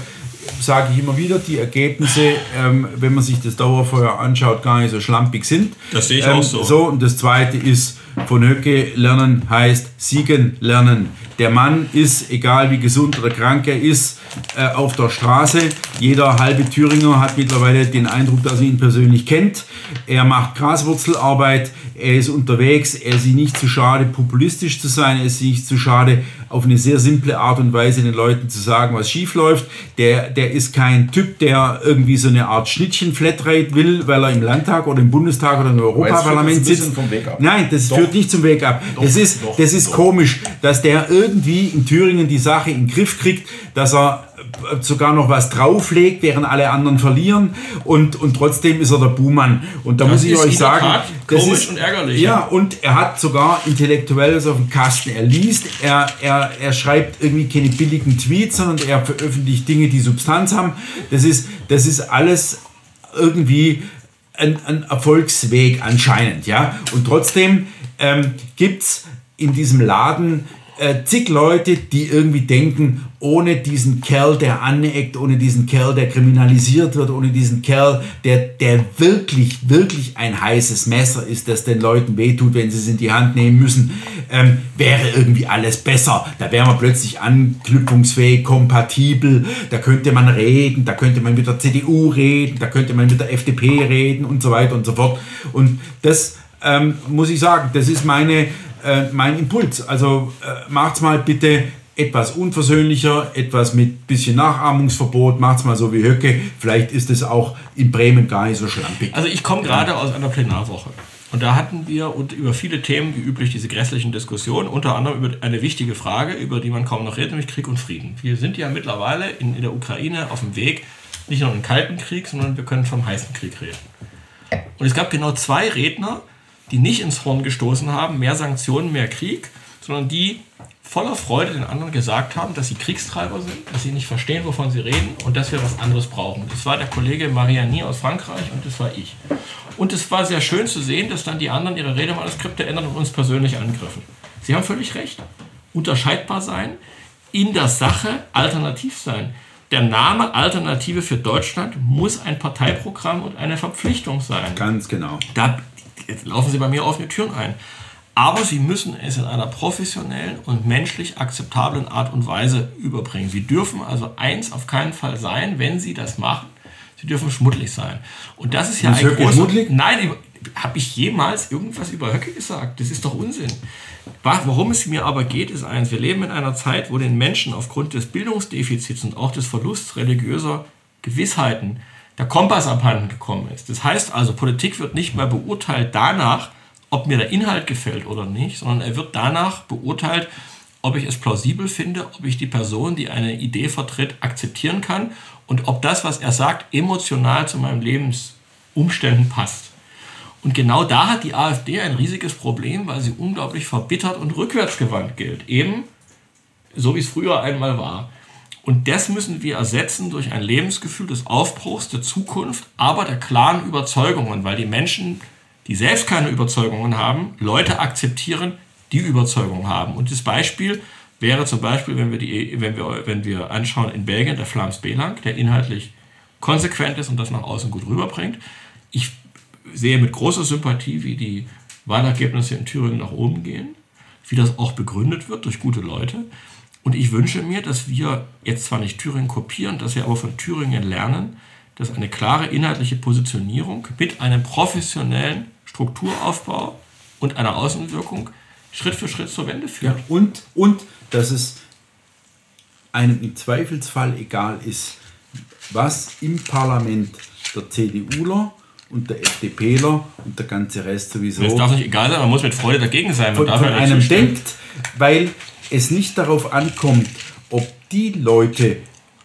sage ich immer wieder, die Ergebnisse, ähm, wenn man sich das Dauerfeuer anschaut, gar nicht so schlampig sind. Das sehe ich ähm, auch so. So, und das zweite ist, von Höcke lernen heißt siegen lernen. Der Mann ist, egal wie gesund oder krank er ist, äh, auf der Straße. Jeder halbe Thüringer hat mittlerweile den Eindruck, dass er ihn persönlich kennt. Er macht Graswurzelarbeit, er ist unterwegs, er ist sich nicht zu schade, populistisch zu sein, er ist sich nicht zu schade, auf eine sehr simple Art und Weise den Leuten zu sagen, was schief läuft. Der, der ist kein Typ, der irgendwie so eine Art Schnittchen-Flatrate will, weil er im Landtag oder im Bundestag oder im Europaparlament sitzt. vom Weg ab. Nein, das Doch. führt nicht zum Weg ab. das ist, doch, das ist doch. komisch, dass der irgendwie in Thüringen die Sache in den Griff kriegt, dass er sogar noch was drauflegt, während alle anderen verlieren und, und trotzdem ist er der Buhmann. Und da muss ich euch sagen, Tat das komisch ist, und ärgerlich, Ja, ja. und er hat sogar Intellektuelles auf dem Kasten. Er liest, er, er, er schreibt irgendwie keine billigen Tweets, sondern er veröffentlicht Dinge, die Substanz haben. Das ist, das ist alles irgendwie ein, ein Erfolgsweg anscheinend, ja. Und trotzdem ähm, gibt es in diesem Laden äh, zig Leute, die irgendwie denken, ohne diesen Kerl, der aneckt, ohne diesen Kerl, der kriminalisiert wird, ohne diesen Kerl, der, der wirklich, wirklich ein heißes Messer ist, das den Leuten wehtut, wenn sie es in die Hand nehmen müssen, ähm, wäre irgendwie alles besser. Da wäre man plötzlich anknüpfungsfähig, kompatibel, da könnte man reden, da könnte man mit der CDU reden, da könnte man mit der FDP reden und so weiter und so fort. Und das ähm, muss ich sagen, das ist meine, äh, mein Impuls. Also äh, macht's mal bitte etwas unversöhnlicher, etwas mit bisschen Nachahmungsverbot, macht's mal so wie Höcke. Vielleicht ist es auch in Bremen gar nicht so schlampig. Also ich komme gerade aus einer Plenarwoche. Und da hatten wir über viele Themen, wie üblich, diese grässlichen Diskussionen, unter anderem über eine wichtige Frage, über die man kaum noch redet, nämlich Krieg und Frieden. Wir sind ja mittlerweile in, in der Ukraine auf dem Weg, nicht nur in den Kalten Krieg, sondern wir können vom heißen Krieg reden. Und es gab genau zwei Redner, die nicht ins Horn gestoßen haben, mehr Sanktionen, mehr Krieg, sondern die voller Freude den anderen gesagt haben, dass sie Kriegstreiber sind, dass sie nicht verstehen, wovon sie reden und dass wir was anderes brauchen. Das war der Kollege Mariani aus Frankreich und das war ich. Und es war sehr schön zu sehen, dass dann die anderen ihre Redemanuskripte ändern und uns persönlich angriffen. Sie haben völlig recht. Unterscheidbar sein, in der Sache alternativ sein. Der Name Alternative für Deutschland muss ein Parteiprogramm und eine Verpflichtung sein. Ganz genau. Da jetzt laufen Sie bei mir offene Türen ein. Aber sie müssen es in einer professionellen und menschlich akzeptablen Art und Weise überbringen. Sie dürfen also eins auf keinen Fall sein, wenn sie das machen. Sie dürfen schmuddelig sein. Und das ist ja Ist ein großer... schmuddelig? Nein, habe ich jemals irgendwas über Höcke gesagt? Das ist doch Unsinn. Wa- Worum es mir aber geht, ist eins. Wir leben in einer Zeit, wo den Menschen aufgrund des Bildungsdefizits und auch des Verlusts religiöser Gewissheiten der Kompass abhanden gekommen ist. Das heißt also, Politik wird nicht mehr beurteilt danach, ob mir der Inhalt gefällt oder nicht, sondern er wird danach beurteilt, ob ich es plausibel finde, ob ich die Person, die eine Idee vertritt, akzeptieren kann und ob das, was er sagt, emotional zu meinen Lebensumständen passt. Und genau da hat die AfD ein riesiges Problem, weil sie unglaublich verbittert und rückwärtsgewandt gilt. Eben so wie es früher einmal war. Und das müssen wir ersetzen durch ein Lebensgefühl des Aufbruchs, der Zukunft, aber der klaren Überzeugungen, weil die Menschen, die selbst keine Überzeugungen haben, Leute akzeptieren, die Überzeugungen haben. Und das Beispiel wäre zum Beispiel, wenn wir, die, wenn wir, wenn wir anschauen in Belgien, der Flams Belang, der inhaltlich konsequent ist und das nach außen gut rüberbringt. Ich sehe mit großer Sympathie, wie die Wahlergebnisse in Thüringen nach oben gehen, wie das auch begründet wird durch gute Leute. Und ich wünsche mir, dass wir jetzt zwar nicht Thüringen kopieren, dass wir aber von Thüringen lernen, dass eine klare inhaltliche Positionierung mit einem professionellen Strukturaufbau und einer Außenwirkung Schritt für Schritt zur Wende führt. Ja, und, und dass es einem im Zweifelsfall egal ist, was im Parlament der CDUler und der FDPler und der ganze Rest sowieso Es darf nicht egal sein, man muss mit Freude dagegen sein. Man von, von einem denkt, weil es nicht darauf ankommt, ob die Leute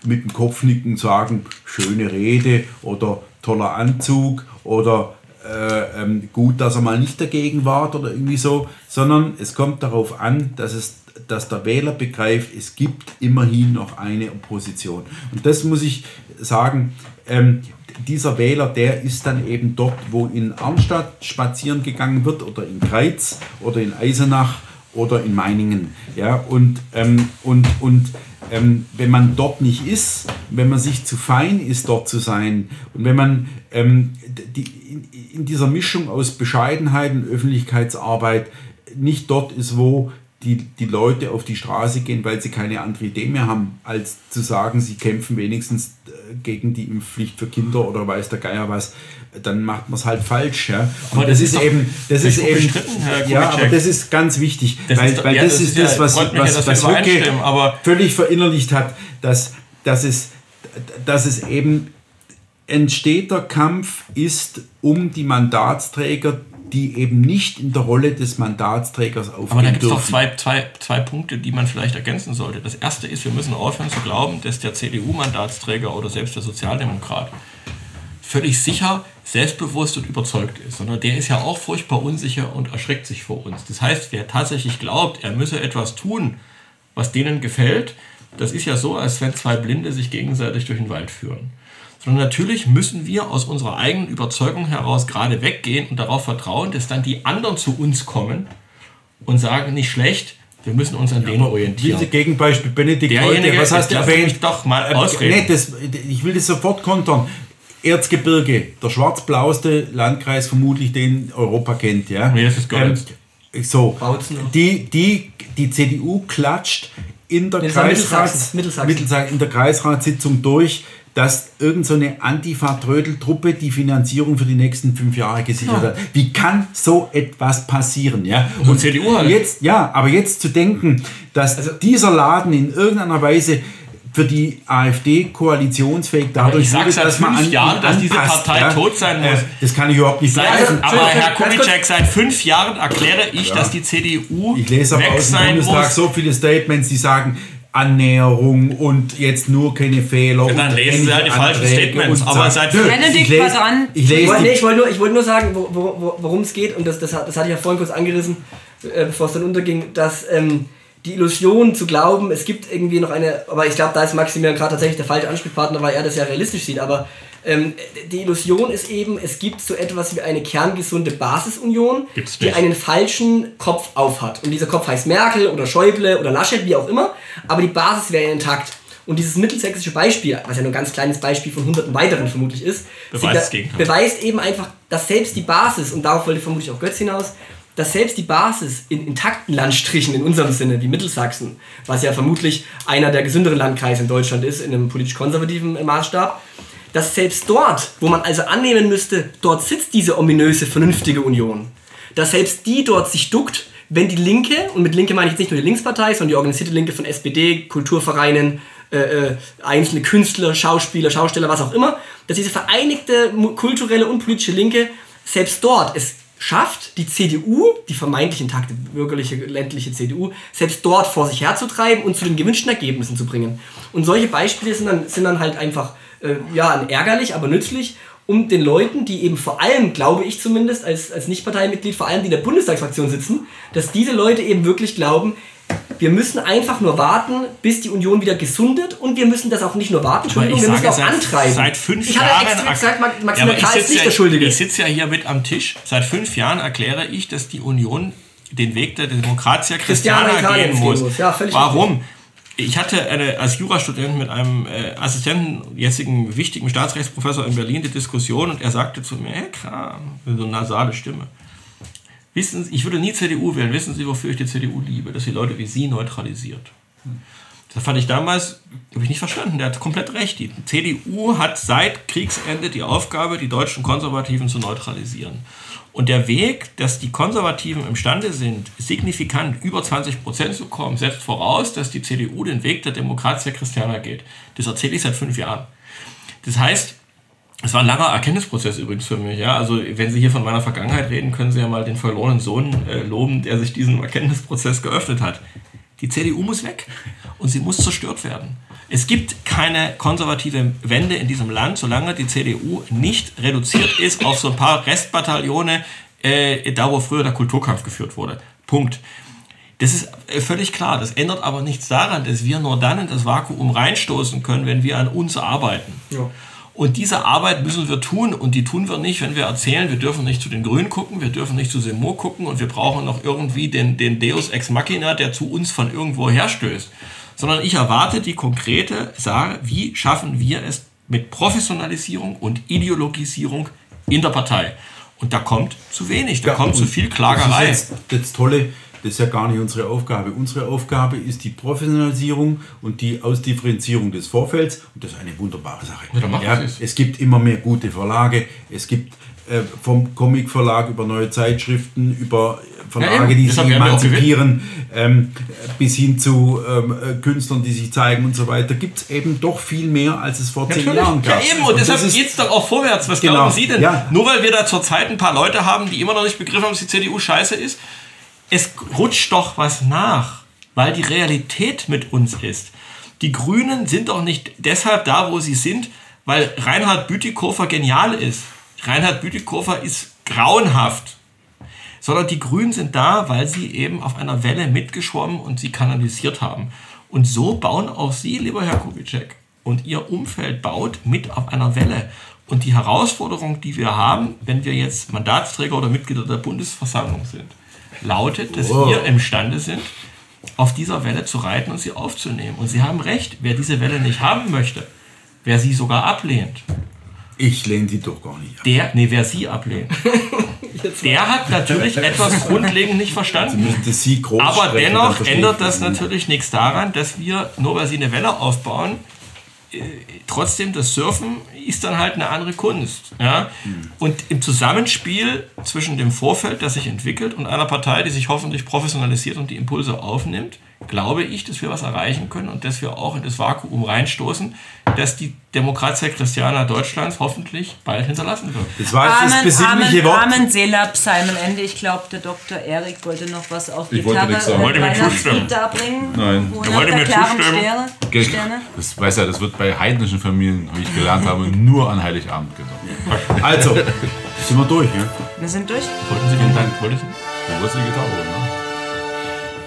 mit dem Kopfnicken sagen, schöne Rede oder toller Anzug oder äh, ähm, gut, dass er mal nicht dagegen war oder irgendwie so, sondern es kommt darauf an, dass, es, dass der Wähler begreift, es gibt immerhin noch eine Opposition. Und das muss ich sagen, ähm, dieser Wähler, der ist dann eben dort, wo in Arnstadt spazieren gegangen wird oder in Greiz oder in Eisenach oder in Meiningen. Ja, und, ähm, und, und ähm, wenn man dort nicht ist, wenn man sich zu fein ist, dort zu sein und wenn man ähm, die, in, in dieser Mischung aus Bescheidenheit und Öffentlichkeitsarbeit nicht dort ist, wo die, die Leute auf die Straße gehen, weil sie keine andere Idee mehr haben, als zu sagen, sie kämpfen wenigstens äh, gegen die Impfpflicht für Kinder oder weiß der Geier was, dann macht man es halt falsch. Ja? Und Aber das, das ist eben, das ist eben, ja, aber das ist ganz wichtig, Das weil, ist doch- weil ja, das, das ist das, was, mich ja, was, was Höcke völlig verinnerlicht hat, dass, dass, es, dass es eben ein steter Kampf ist um die Mandatsträger, die eben nicht in der Rolle des Mandatsträgers aufgehen Aber da gibt es doch zwei, zwei, zwei Punkte, die man vielleicht ergänzen sollte. Das erste ist, wir müssen aufhören zu glauben, dass der CDU-Mandatsträger oder selbst der Sozialdemokrat völlig sicher, selbstbewusst und überzeugt ist, sondern der ist ja auch furchtbar unsicher und erschreckt sich vor uns. Das heißt, wer tatsächlich glaubt, er müsse etwas tun, was denen gefällt, das ist ja so, als wenn zwei Blinde sich gegenseitig durch den Wald führen. Sondern natürlich müssen wir aus unserer eigenen Überzeugung heraus gerade weggehen und darauf vertrauen, dass dann die anderen zu uns kommen und sagen, nicht schlecht, wir müssen uns an denen orientieren. Diese Gegenbeispiel, Benedikt Derjenige, Heute, was hast du erwähnt? mich doch mal Äh, ausreden. Nee, das, ich will das sofort kontern. Erzgebirge, der schwarz-blauste Landkreis vermutlich, den Europa kennt. Ja? Nee, das ist. Ähm, so, die, die, die CDU klatscht in der, Kreisrats, Mittelsachsen, Mittelsachsen. In der Kreisratssitzung durch, dass irgendeine so eine Antifa-Trödeltruppe die Finanzierung für die nächsten fünf Jahre gesichert hat. Wie kann so etwas passieren? Ja? Und CDU halt. jetzt, ja, aber jetzt zu denken, dass Also- dieser Laden in irgendeiner Weise für die AfD koalitionsfähig dadurch ich seit dass man fünf an Jahren, dass diese Partei tot sein muss. Äh, das kann ich überhaupt nicht Seit, begreifen. aber Herr. Kubitschek, seit fünf Jahren erkläre ich, dass die CDU Ich lese aber weg aus dem sein Bundestag muss. so viele Statements, die sagen Annäherung und jetzt nur keine Fehler. Ja, dann und lesen Sie halt die falschen Anträge Statements, und aber sagen- seit- Benedikt ich lese, dran. Ich Ich lese wollte, nee, die, ich wollte nur, ich wollte nur sagen, wo- wo- wo- worum es geht, und das, das, das hatte ich ja vorhin kurz angerissen, äh, bevor es dann unterging, dass ähm, die Illusion zu glauben, es gibt irgendwie noch eine, aber ich glaube, da ist Maximilian gerade tatsächlich der falsche Ansprechpartner, weil er das ja realistisch sieht, aber ähm, die Illusion ist eben, es gibt so etwas wie eine kerngesunde Basisunion, die einen falschen Kopf aufhat. Und dieser Kopf heißt Merkel oder Schäuble oder Laschet, wie auch immer, aber die Basis wäre intakt. Und dieses mittelsächsische Beispiel, was ja nur ein ganz kleines Beispiel von hunderten weiteren vermutlich ist, Beweist da- beweist eben einfach, dass selbst die Basis, und darauf wollte vermutlich auch Götz hinaus, dass selbst die Basis in intakten Landstrichen in unserem Sinne, wie Mittelsachsen, was ja vermutlich einer der gesünderen Landkreise in Deutschland ist, in einem politisch-konservativen äh, Maßstab, dass selbst dort, wo man also annehmen müsste, dort sitzt diese ominöse, vernünftige Union, dass selbst die dort sich duckt, wenn die Linke, und mit Linke meine ich jetzt nicht nur die Linkspartei, sondern die organisierte Linke von SPD, Kulturvereinen, äh, äh, einzelne Künstler, Schauspieler, Schausteller, was auch immer, dass diese vereinigte kulturelle und politische Linke selbst dort es schafft, die CDU, die vermeintlich intakte bürgerliche, ländliche CDU, selbst dort vor sich herzutreiben und zu den gewünschten Ergebnissen zu bringen. Und solche Beispiele sind dann, sind dann halt einfach äh, ja, ärgerlich, aber nützlich, um den Leuten, die eben vor allem, glaube ich zumindest, als, als Nicht-Parteimitglied, vor allem die in der Bundestagsfraktion sitzen, dass diese Leute eben wirklich glauben, wir müssen einfach nur warten, bis die Union wieder gesundet und wir müssen das auch nicht nur warten, Entschuldigung, wir müssen auch antreiben. Seit fünf ich habe Jahren. ja extra gesagt, Max- Ja, ist nicht ja, der Schuldige. ich sitze ja hier mit am Tisch. Seit fünf Jahren erkläre ich, dass die Union den Weg der Demokratia Christiana Christiana gehen muss. muss. Ja, Warum? Ich hatte eine, als Jurastudent mit einem äh, Assistenten, jetzigen wichtigen Staatsrechtsprofessor in Berlin, die Diskussion und er sagte zu mir, Herr Kram, so eine nasale Stimme. Wissen Sie, ich würde nie CDU wählen. Wissen Sie, wofür ich die CDU liebe? Dass sie Leute wie Sie neutralisiert. Das fand ich damals, habe ich nicht verstanden. Der hat komplett recht. Die CDU hat seit Kriegsende die Aufgabe, die deutschen Konservativen zu neutralisieren. Und der Weg, dass die Konservativen imstande sind, signifikant über 20 Prozent zu kommen, setzt voraus, dass die CDU den Weg der Demokratia Christiana geht. Das erzähle ich seit fünf Jahren. Das heißt, es war ein langer Erkenntnisprozess übrigens für mich. Ja? Also wenn Sie hier von meiner Vergangenheit reden, können Sie ja mal den verlorenen Sohn äh, loben, der sich diesem Erkenntnisprozess geöffnet hat. Die CDU muss weg und sie muss zerstört werden. Es gibt keine konservative Wende in diesem Land, solange die CDU nicht reduziert ist auf so ein paar Restbataillone, äh, da wo früher der Kulturkampf geführt wurde. Punkt. Das ist äh, völlig klar. Das ändert aber nichts daran, dass wir nur dann in das Vakuum reinstoßen können, wenn wir an uns arbeiten. Ja. Und diese Arbeit müssen wir tun und die tun wir nicht, wenn wir erzählen, wir dürfen nicht zu den Grünen gucken, wir dürfen nicht zu Semo gucken und wir brauchen noch irgendwie den, den Deus Ex Machina, der zu uns von irgendwo herstößt. Sondern ich erwarte die konkrete Sache, wie schaffen wir es mit Professionalisierung und Ideologisierung in der Partei. Und da kommt zu wenig, da kommt zu viel Klagerei. Das ist jetzt das Tolle, das ist ja gar nicht unsere Aufgabe. Unsere Aufgabe ist die Professionalisierung und die Ausdifferenzierung des Vorfelds. Und das ist eine wunderbare Sache. Ja, Ja, es gibt immer mehr gute Verlage. Es gibt äh, vom Comic-Verlag über neue Zeitschriften, über Verlage, eben. die sich ja emanzipieren, ähm, bis hin zu ähm, äh, Künstlern, die sich zeigen und so weiter, gibt es eben doch viel mehr, als es vor zehn Jahren Ja, gab. eben, und, das deshalb geht es doch auch vorwärts. Was Genau. glauben Sie denn? Ja. Nur weil wir da zurzeit ein paar Leute haben, die immer noch nicht begriffen haben, dass die CDU scheiße ist, es rutscht doch was nach, weil die Realität mit uns ist. Die Grünen sind doch nicht deshalb da, wo sie sind, weil Reinhard Bütikofer genial ist. Reinhard Bütikofer ist grauenhaft sondern die Grünen sind da, weil sie eben auf einer Welle mitgeschwommen und sie kanalisiert haben. Und so bauen auch Sie, lieber Herr Kubitschek, und Ihr Umfeld baut mit auf einer Welle. Und die Herausforderung, die wir haben, wenn wir jetzt Mandatsträger oder Mitglieder der Bundesversammlung sind, lautet, dass Wow. wir imstande sind, auf dieser Welle zu reiten und sie aufzunehmen. Und Sie haben recht, wer diese Welle nicht haben möchte, wer sie sogar ablehnt, Ich lehne die doch gar nicht ab. der, nee, wer sie ablehnt, der hat natürlich etwas grundlegend nicht verstanden. Sie Aber dennoch ändert das natürlich nichts daran, dass wir, nur weil sie eine Welle aufbauen, trotzdem das Surfen ist dann halt eine andere Kunst. Ja? Und im Zusammenspiel zwischen dem Vorfeld, das sich entwickelt, und einer Partei, die sich hoffentlich professionalisiert und die Impulse aufnimmt, glaube ich, dass wir was erreichen können und dass wir auch in das Vakuum reinstoßen, dass die Demokratia Christiana Deutschlands hoffentlich bald hinterlassen wird. Das war jetzt das Amen, besinnliche Amen, Wort. Amen, Selah, Psalmen, Ende. Ich glaube, der Dr. Erik wollte noch was auf Ich wollte Gitarre nichts sagen. äh, Wollte mir Weihnachtslied zustimmen. darbringen. Nein. Er wollte mir zustimmen. Sterne, Sterne. Das weiß ja, das wird bei heidnischen Familien, wie ich gelernt habe, nur an Heiligabend gesungen. Also, sind wir durch, ja? Wir sind durch. Wollten Sie den Dank? Wollten Sie? Wo ist die Gitarre, ne?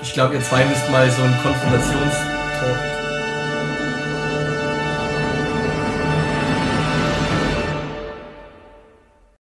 Ich glaube, ihr zwei müsst mal so einen Konfrontationstalk